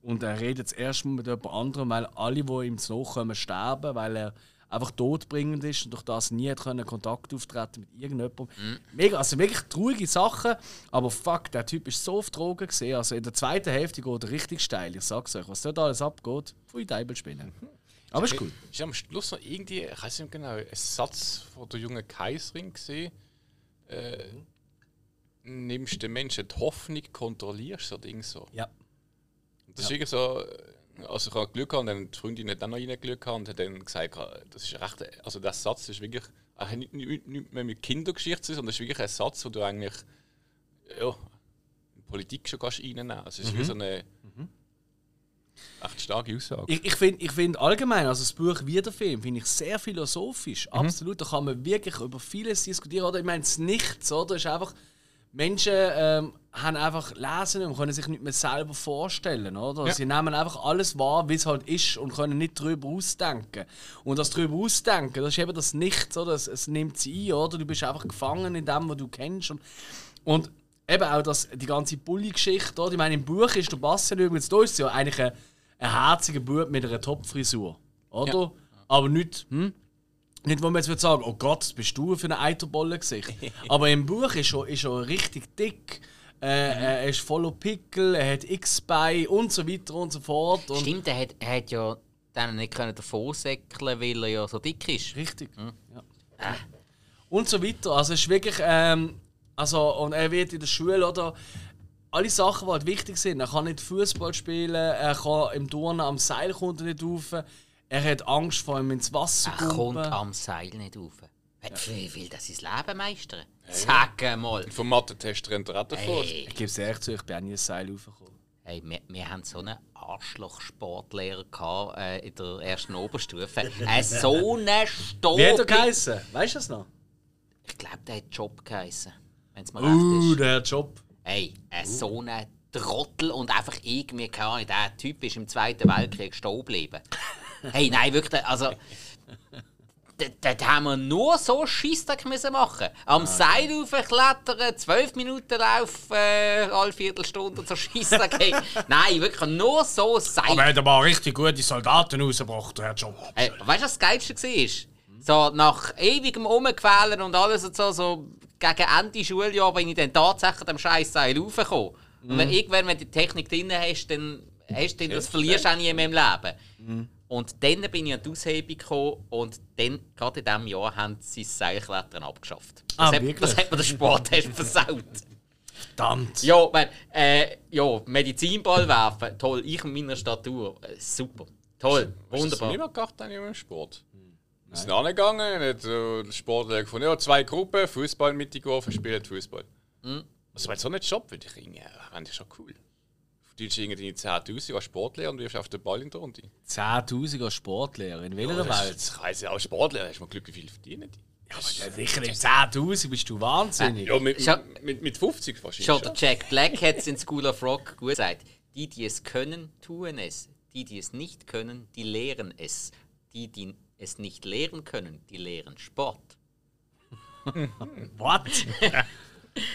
Und er redet das erste Mal mit jemand anderem, weil alle, die ihm zu nachkommen, sterben, weil er einfach todbringend ist und durch das nie hat können Kontakt auftreten mit irgendjemandem. Mega, also wirklich traurige Sachen, aber fuck, der Typ ist so auf Drogen gesehen. Also in der zweiten Hälfte geht er richtig steil. Ich sag's euch, was dort alles abgeht, pfui Deibelspinnen. Aber ist gut. Ist am Schluss noch irgendwie, ich weiß nicht genau, ein Satz von der jungen Kaiserin gesehen. Äh, nimmst den Menschen die Hoffnung, kontrollierst so Ding so. Ja. Das ist wirklich so, also ich habe Glück gehabt, und dann die Freundin hat dann noch reingeschaut gehabt und hat dann gesagt, das ist recht, also der Satz ist wirklich, er hat nicht, nicht, nicht mehr mit Kindergeschichte zu tun, sondern das ist wirklich ein Satz, wo du eigentlich, ja, in Politik schon kannst reinnehmen. Also es ist wie so eine echt starke Aussage. Ich, ich finde ich find allgemein, also das Buch wie der Film, finde ich sehr philosophisch. Absolut. Da kann man wirklich über vieles diskutieren. Oder ich meine, es Nichts, oder? ist einfach, Menschen ähm, haben einfach lesen und können sich nicht mehr selber vorstellen, oder? Ja. Sie nehmen einfach alles wahr, wie es halt ist und können nicht darüber ausdenken. Und das darüber ausdenken, das ist eben das Nichts, oder? Es, es nimmt sie ein, oder? Du bist einfach gefangen in dem, was du kennst. Und, und eben auch das, die ganze Bulli-Geschichte, oder? Ich meine, im Buch ist der Bastian übrigens, da ist ja eigentlich ein, ein herziger Bub mit einer Top-Frisur, oder? Ja. Aber nicht, hm? Nicht, wo man jetzt würde sagen, oh Gott, was bist du für ein Eiterbollengesicht. (laughs) Aber im Buch ist er, ist er richtig dick. Äh, Er ist voller Pickel, er hat X-Bein und so weiter und so fort. Und Stimmt, er hat, er hat ja dann nicht können davon säckeln, weil er ja so dick ist. Richtig. Ja. Und so weiter. Also es ist wirklich. Ähm, also, und er wird in der Schule oder. Alle Sachen, die halt wichtig sind. Er kann nicht Fußball spielen, er kann im Turnen am Seil nicht rauf. Er hat Angst vor ihm ins Wasser Er kommt am Seil nicht rauf. Wie will das sein Leben meistern? Sag mal. Vom Mathe-Test rennt er auch davor. Hey, Ich gebe es ehrlich zu, ich bin auch nie ins Seil raufgekommen. hey, wir, wir haben so einen Arschloch-Sportlehrer gehabt, äh, in der ersten Oberstufe. Äh, so einen Stopp. Wie hat er geheißen? Weißt du das noch? Ich glaube, der hat Job geheißen. Wenn es mir Uh, recht ist. der Job. Hey, äh, so ein Trottel und einfach irgendwie, keine Ahnung, der Typ ist im Zweiten Weltkrieg stehen geblieben. Hey, nein, wirklich, also. Da haben wir nur so Scheissdreck müssen machen. Am Seil aufklettern, 12 Minuten laufen, äh, alle Viertelstunde zur Scheissdreck. Hey, (laughs) nein, wirklich nur so Seil. Aber er hat aber richtig gute Soldaten rausgebracht, der Job. Hey, weißt du, was das Geilste war? So, nach ewigem Umquälen und alles und so, so gegen Ende Schuljahr bin ich dann tatsächlich am scheiß Seil raufgekommen. Und wenn irgendwann, wenn du die Technik drin hast, dann hast du das verlierst du auch nie mehr im Leben. Und dann bin ich an die Aushebung gekommen und dann, gerade in diesem Jahr, haben sie das Seilklettern abgeschafft. Das, Ah, hat, wirklich? das hat mir den Sporttest (laughs) versaut. Verdammt. Ja, mein, äh, ja, Medizinball werfen, toll. Ich in meiner Statur, äh, super. Toll, Wunderbar. wunderbar. niemand gemacht eigentlich im Sport. Wir sind angegangen, hat so der Sportlehrer gefunden, ja, zwei Gruppen, Fußball mitgeworfen, spielen Fußball. Also, wenn so nicht Job würde ich irgendwie, fände ich schon cool. Du hast irgendwie 10.000 als Sportlehrer und wirst auf den Ball in der Runde. 10.000 als Sportlehrer, in welcher Das, Welt? das heisst ja auch Sportlehrer, hast du mal Glück, wie viel verdienen die? Ja, sicher nicht 10.000, bist du wahnsinnig. Ja, mit, mit, mit 50 wahrscheinlich. Schon Schon. der Jack Black hat es in School of Rock gut gesagt. Die, die es können, tun es. Die, die es nicht können, die lehren es. Die, die es nicht lehren können, die lehren Sport. (laughs) What? (laughs)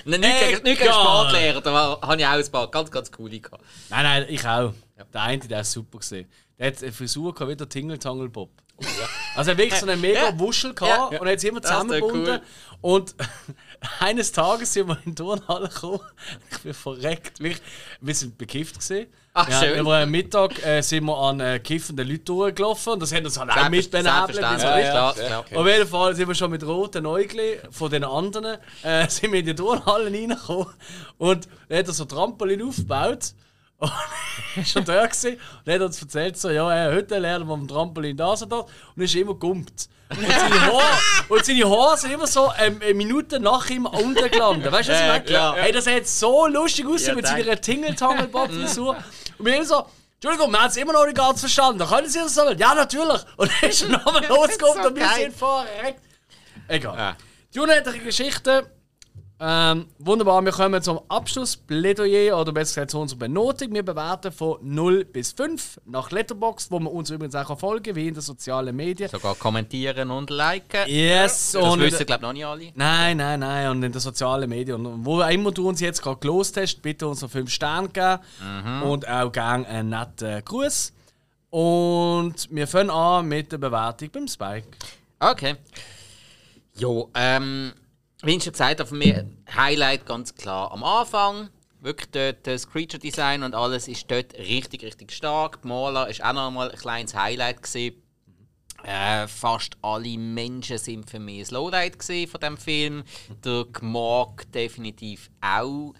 Nein, nicht gegen, nicht gegen. Sportlehrer, da habe ich auch ein paar ganz, ganz coole gehabt. Nein, nein, ich auch. Der eine, der ist super gesehen. Der hat eine Frisur gehabt wie der Tingle Tangle Bob. Also er hat wirklich so einen mega Ja. Wuschel gehabt Ja. und er hat sie immer zusammengebunden. cool. Und (laughs) eines Tages sind wir in die Turnhalle gekommen. Ich bin verreckt. Wirklich, Wir sind bekifft gesehen. Ach, ja, schön. Über Mittag äh, sind wir an äh, kiffenden Leuten durchgelaufen und das haben uns halt auch mit benebelt. Selbstverständlich, wie so ist. klar, ja, klar. okay. Auf jeden Fall sind wir schon mit roten Äugeln von den anderen äh, (laughs) sind wir in die Turnhalle reingekommen und dann hat er so Trampolin aufgebaut (laughs) und er war schon da gewesen, und er hat uns erzählt so, ja, äh, heute lernen wir am Trampolin das und das und er ist immer gumpt. Und seine Haare, (laughs) und seine Haare sind immer so ähm, eine Minute nach ihm unten gelandet. Weißt du, was ich Ja, meine? klar. Hey, das hat so lustig ausgesehen Ja, mit seiner Tingle-Tangle-Bob-Frisur. Und wir haben so, Entschuldigung, wir haben es immer noch nicht ganz verstanden. Können Sie das sagen? Ja, natürlich. (laughs) Und er (laughs) ist dann nochmal losgekommen so und wir sind verreckt. Egal. Ja. Die unendliche Geschichte. Ähm, wunderbar, wir kommen zum Abschlussplädoyer oder besser gesagt zu unserer Benotung. Wir bewerten von 0 bis 5 nach Letterboxd, wo man uns übrigens auch folgen wie in den sozialen Medien. Sogar kommentieren und liken. Yes, Das und wissen, glaube ich, noch nicht alle. Nein, nein, nein. Und in den sozialen Medien. Und wo immer du uns jetzt gerade gelost hast, bitte uns noch 5 Sterne geben. Und auch gerne einen netten Gruß. Und wir fangen an mit der Bewertung beim Spike. Okay. Jo, ähm, wie ich schon gesagt habe, für mich Highlight ganz klar am Anfang. Wirklich dort das Creature Design und alles ist dort richtig, richtig stark. Die Maler ist auch noch mal ein kleines Highlight gewesen. Äh, fast alle Menschen sind für mich ein Lowlight von dem Film. Der Gmag definitiv auch.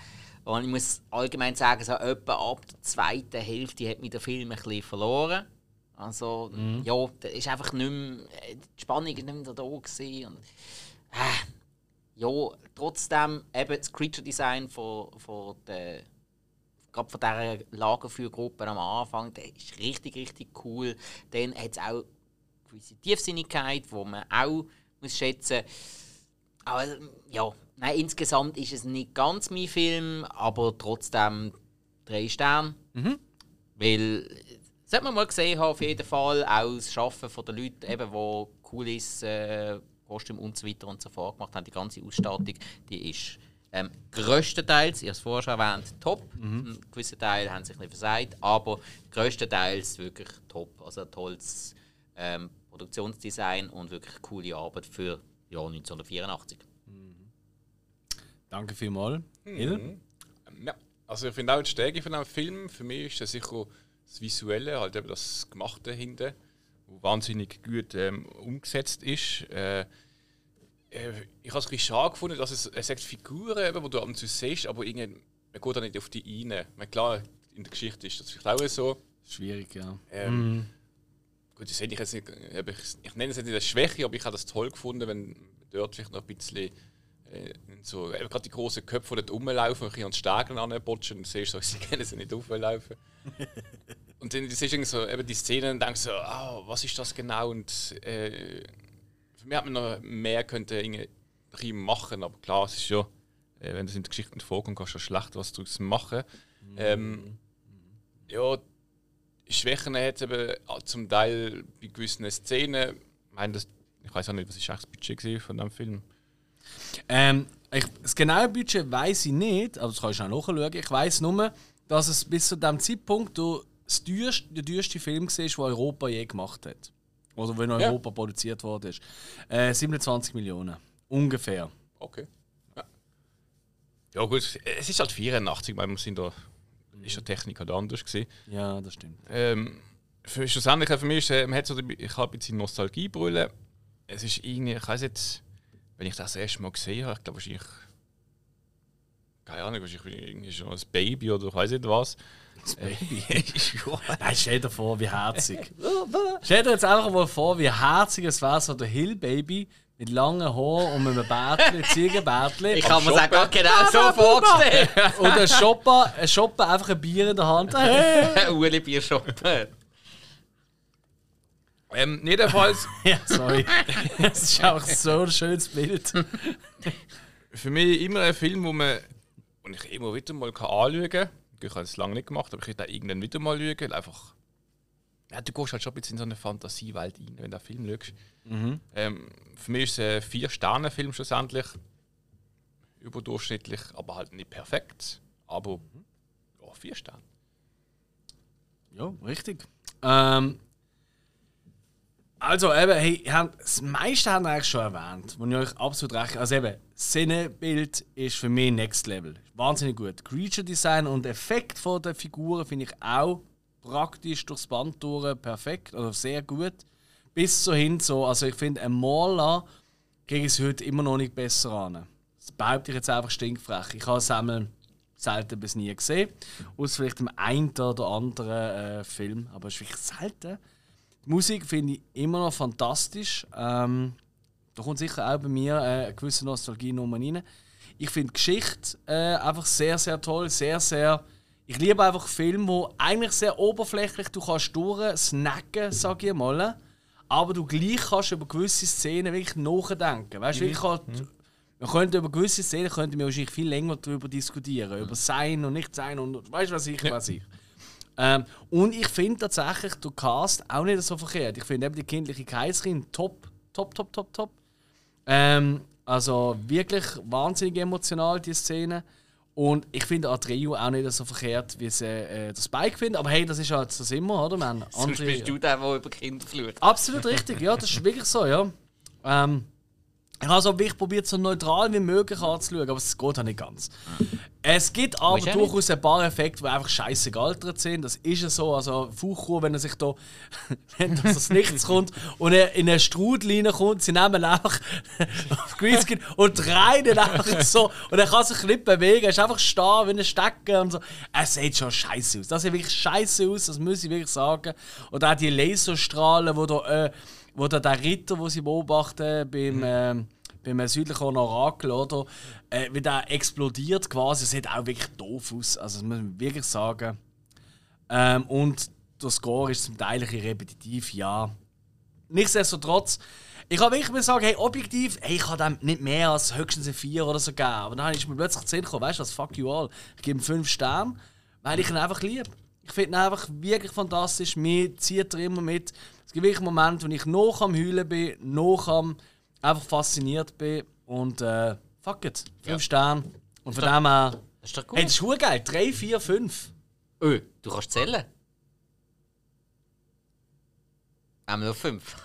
Und ich muss allgemein sagen, so etwa ab der zweiten Hälfte hat mich der Film ein bisschen verloren. Also, ja, da ist einfach nicht mehr, äh, die Spannung ist nicht mehr da gewesen. Und, äh, ja, trotzdem eben das Creature Design von, von der gerade von dieser Lagerfeuergruppe am Anfang, der ist richtig, richtig cool. Dann hat es auch eine gewisse Tiefsinnigkeit, die man auch muss schätzen muss. Aber ja, nein, insgesamt ist es nicht ganz mein Film, aber trotzdem drei Sterne. Weil, das sollte man mal gesehen haben, auf jeden Fall. Auch das Arbeiten von den Leuten, eben, die Kulissen, äh, Kostüm und so weiter und so fort gemacht haben. Die ganze Ausstattung, die ist ähm, größtenteils, ich habe es vorher schon erwähnt, top. Ein gewisser Teil haben sich nicht versagt, aber größtenteils wirklich top. Also ein tolles ähm, Produktionsdesign und wirklich coole Arbeit für Jahr 1984. Danke vielmals. Hill? Ähm, Ja, also ich finde auch die Stärke von einem Film, für mich ist das sicher das Visuelle, halt eben das Gemachte hinten, wahnsinnig gut ähm, umgesetzt ist. Äh, äh, ich habe es ein bisschen schade gefunden, dass es, es sagt Figuren, eben, die du ab und zu siehst, aber irgendwie, man geht da nicht auf die meine, klar, in der Geschichte ist das vielleicht auch so. Schwierig, ja. Ähm, Gut, das hätte ich jetzt nicht, eben, ich, ich nenne es jetzt nicht als Schwäche, aber ich habe das toll gefunden, wenn dort vielleicht noch ein bisschen äh, so, eben gerade die großen Köpfe, die dort rumlaufen, ein bisschen an den Stegen anbotschen und siehst so, (laughs) sie können sie nicht auflaufen. (laughs) und dann siehst du so eben die Szene und denkst so, ah, was ist das genau? Und äh, für mich hat man noch mehr könnte irgendwie machen, aber klar, es ist ja, äh, wenn das in der Geschichte vorkommt, kannst du ja schlecht was daraus machen. Ähm, ja, Schwächen hat eben zum Teil bei gewissen Szenen. Ich meine, das, ich weiß auch nicht, was ist eigentlich das Budget von dem Film. Ähm, ich, das genaue Budget weiß ich nicht, aber das kannst du auch nachschauen. Ich weiß nur, dass es bis zu dem Zeitpunkt du das teuerste, der teuerste Film war, den Europa je gemacht hat. Oder wenn in Ja. Europa produziert worden ist. Äh, 27 Millionen. Ungefähr. Okay. Ja, ja gut, es ist halt 84, weil wir sind da ist ja die Technik halt anders gewesen. Ja, das stimmt. Ähm, für, schlussendlich für mich ist, äh, man hat so, die- ich habe ein bisschen Nostalgiebrille. Es ist irgendwie, ich weiß jetzt, wenn ich das, das erste Mal gesehen habe, ich glaube wahrscheinlich, keine Ahnung, wahrscheinlich irgendwie schon als Baby oder ich weiß nicht was. Das Baby? (laughs) Nein, stell dir vor, wie herzig. (laughs) stell dir jetzt einfach mal vor, wie herzig es wäre, so der Hill-Baby mit langen Haaren und mit einem Bärtchen, (laughs) Ziegenbärtchen. Ich habe mir das auch genau so vorgestellt. Und ein Shopper, ein Shopper einfach ein Bier in der Hand. Uli Bierschoppen. Ähm, jedenfalls, (laughs) ja, sorry. Das ist auch so ein schönes Bild. für mich immer ein Film, wo man und ich immer wieder mal kann anschauen kann. Ich habe es lange nicht gemacht, aber ich kann irgendwann wieder mal schauen. weil Einfach, ja, du gehst halt schon ein bisschen in so eine Fantasiewelt rein, wenn du den Film schaust. Ähm, für mich ist es ein Vier-Sterne-Film schlussendlich. Überdurchschnittlich, aber halt nicht perfekt. Aber ja, vier Sterne. Ja, richtig. Ähm, also eben, hey, das meiste haben eigentlich schon erwähnt, wo ich euch absolut recht Also eben, Szenenbild ist für mich Next Level. Wahnsinnig gut. Creature Design und Effekt von der Figuren finde ich auch praktisch durchs Band durch perfekt oder sehr gut. Bis so hin so, also ich finde, ein Maler kriege ich es heute immer noch nicht besser an. Das behaupte ich jetzt einfach stinkfrech. Ich habe einmal selten bis nie gesehen. Aus vielleicht dem einen oder anderen äh, Film. Aber es ist wirklich selten. Die Musik finde ich immer noch fantastisch. Ähm, da kommt sicher auch bei mir äh, eine gewisse Nostalgie nochmal rein. Ich finde die Geschichte äh, einfach sehr, sehr toll. Sehr, sehr. Ich liebe einfach Filme, wo eigentlich sehr oberflächlich du kannst durchsnacken, sag ich mal. Aber du gleich kannst über gewisse Szenen wirklich nachdenken. Weißt du, ich kann, wir könnten über gewisse Szenen könnten wir wahrscheinlich viel länger darüber diskutieren. Über Sein und Nicht-Sein und weißt du, was ich, was ich. Ähm, und ich finde tatsächlich der Cast auch nicht so verkehrt. Ich finde eben die kindliche Kaiserin top, top, top, top, top. Ähm, also wirklich wahnsinnig emotional, die Szene. Und ich finde Atreyu auch nicht so verkehrt, wie sie äh, das Spike findet. Aber hey, das ist halt das immer, oder? Wir haben Sonst andere- bist du der, der über Kinder flucht. Absolut richtig, ja, das ist wirklich so, ja. Ähm, Ich habe probiert, so neutral wie möglich anzuschauen, aber es geht auch nicht ganz. Es gibt aber Weißt du durchaus ein paar Effekte, die einfach scheiße gealtert sind. Das ist ja so. Also, Fuchur, wenn er sich da, (laughs) wenn das aus Nichts kommt und er in einen Strudel reinkommt, sie nehmen einfach (laughs) auf Greenscreen und ihn einfach so. Und er kann sich nicht bewegen. Er ist einfach stehen wie ein Stecker und so. Es sieht schon scheiße aus. Das sieht wirklich scheiße aus, das muss ich wirklich sagen. Und auch die Laserstrahlen, wo da. Äh, wo da der Ritter, wo sie beobachten beim, äh, beim südlichen Orakel, oder? Äh, wie der explodiert quasi, sieht auch wirklich doof aus. Also, das muss man wirklich sagen. Ähm, und der Score ist zum Teil ein repetitiv, ja. Nichtsdestotrotz, ich habe wirklich mal sagen, hey, objektiv, hey, ich habe dem nicht mehr als höchstens ein 4 oder so gegeben. Aber dann ist mir plötzlich zu Sinn gekommen, weißt du was, fuck you all. Ich gebe ihm 5 Sterne, weil ich ihn einfach liebe. Ich finde ihn einfach wirklich fantastisch. Mir zieht er immer mit. Es gibt wirklich Momente, wo ich noch am Heulen bin, noch am einfach fasziniert bin. Und äh, fuck it. Fünf ja. Sterne. Und von dem her. Ist doch gut. Hey, das ist gut geil. 3, 4, 5. Öh, du kannst zählen. Haben wir noch 5.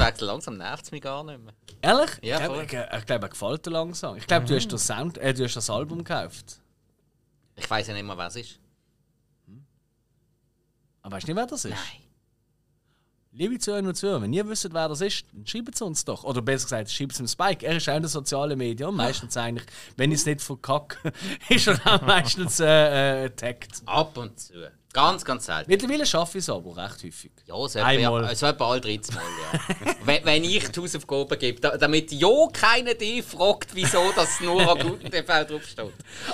Ortswechsel langsam nervt es mich gar nicht mehr. Ehrlich? Ja, ich glaube, äh, glaub, er gefällt dir langsam. Ich glaube, mhm. du, hast mhm. das Sound, äh, du hast das Album gekauft. Ich weiß ja nicht mehr, wer es ist. Hm? Aber weißt du nicht, wer das ist? Nein. Liebe Zuhörer und Zuhörer, wenn ihr wisst, wer das ist, dann schreibt es uns doch. Oder besser gesagt, schreibt es dem Spike. Er ist auch in den sozialen Medien. Meistens ah. eigentlich, wenn ich es nicht verkacke, (laughs) ist er auch meistens äh, äh, tagged. Ab und zu. Ganz, ganz selten. Mittlerweile schaffe ich es aber recht häufig. Ja, so Einmal. etwa, so etwa alle 13 Mal, ja. (laughs) wenn, wenn ich die Hausaufgaben gebe, da, damit ja keiner dich fragt, wieso das nur an guten TV draufsteht.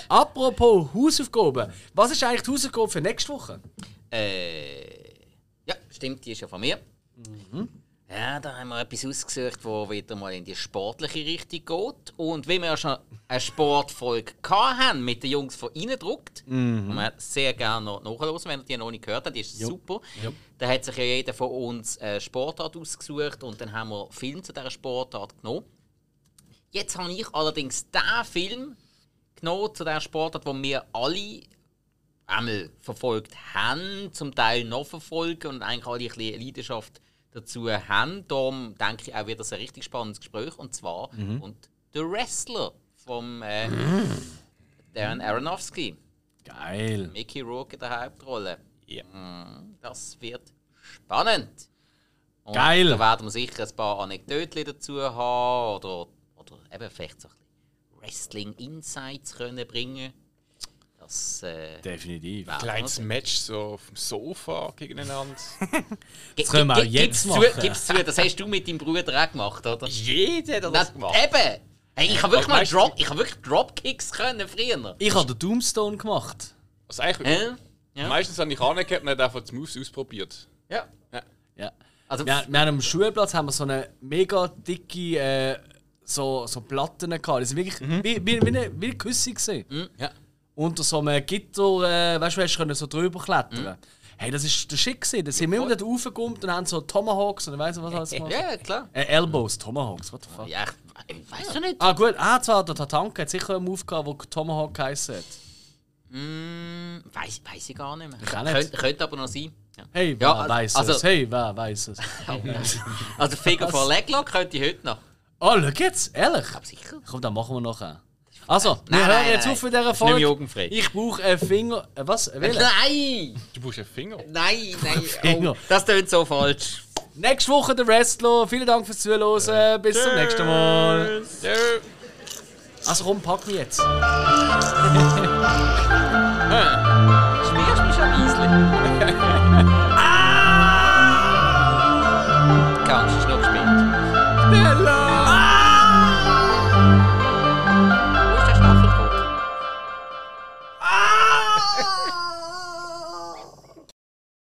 Apropos Hausaufgaben. Was ist eigentlich die Hausaufgabe für nächste Woche? Äh, ja, stimmt, die ist ja von mir. Ja, da haben wir etwas ausgesucht, wo wieder mal in die sportliche Richtung geht. Und wie wir ja schon eine Sportfolge haben mit den Jungs von Innendruckt, und man sehr gerne noch nachhören, wenn ihr die noch nicht gehört habt, die ist super. Da hat sich ja jeder von uns eine Sportart ausgesucht und dann haben wir Film zu dieser Sportart genommen. Jetzt habe ich allerdings den Film genommen zu dieser Sportart, wo wir alle einmal verfolgt haben, zum Teil noch verfolgen und eigentlich alle ein bisschen Leidenschaft dazu haben. Darum denke ich auch wieder ein richtig spannendes Gespräch. Und zwar und The Wrestler vom äh, Darren Aronofsky. Geil. Mickey Rourke in der Hauptrolle. Ja. Mm, Das wird spannend. Und Geil. Da werden wir sicher ein paar Anekdoten dazu haben oder, oder eben vielleicht so ein bisschen Wrestling-Insights können bringen. Das äh, Definitiv. wir Kleines. Match so auf dem Sofa gegeneinander. (laughs) Ge- können wir auch jetzt gib's machen. Zu, gib's zu, das hast du mit deinem Bruder auch gemacht, oder? Jeder hat Na, das gemacht. Eben! Hey, ich habe wirklich, mal Drop, ich hab wirklich Dropkicks können früher. Ich habe den Tombstone gemacht. Also eigentlich, Hä? Ja. Meistens habe ich angehört und einfach die Moves ausprobiert. ja. Ja. Also, Wir, wir haben am Schulplatz haben wir so eine mega dicke äh, so, so Platten gehabt. Die sind wirklich wie, wie, wie, eine, wie eine Küsse gesehen. Ja. Unter so einem Gitter, äh, weißt du, hast können so drüber klettern. Hey, das ist der Schick gewesen. Da sind wir immer dort raufgekommen und haben so Tomahawks und du was alles gemacht. ja, klar. Äh, Elbows, Tomahawks, what the fuck. Ja, ich, ich weiß schon nicht. Ah gut, ah, zwar der Tatanka hat sicher einen Move gehabt, der Tomahawk geheißen hat. Mm, weiß, weiß ich gar nicht mehr. Ich auch nicht. Könnte, könnte aber noch sein. Ja. Hey, Ja, wer also- weiß also- es? Hey, wer weiß es? (laughs) Also Figure for (laughs) Leglock könnte ich heute noch. Oh, schau jetzt, ehrlich? Aber sicher. Komm, dann machen wir nachher. Also, nein, wir nein, jetzt nein. auf mit dieser Folge. jugendfrei. Ich brauche einen Finger. Äh, was? Äh, Welchen? Nein! Du brauchst einen Finger. Nein, nein. Finger. Oh, das tut so falsch. Nächste Woche der Wrestler. Vielen Dank fürs Zuhören. Bis zum nächsten Mal. Tschüss. Also komm, pack mich jetzt. (laughs) Schmierst mich ein Eisli. (laughs) ah! Kannst du noch gespielt?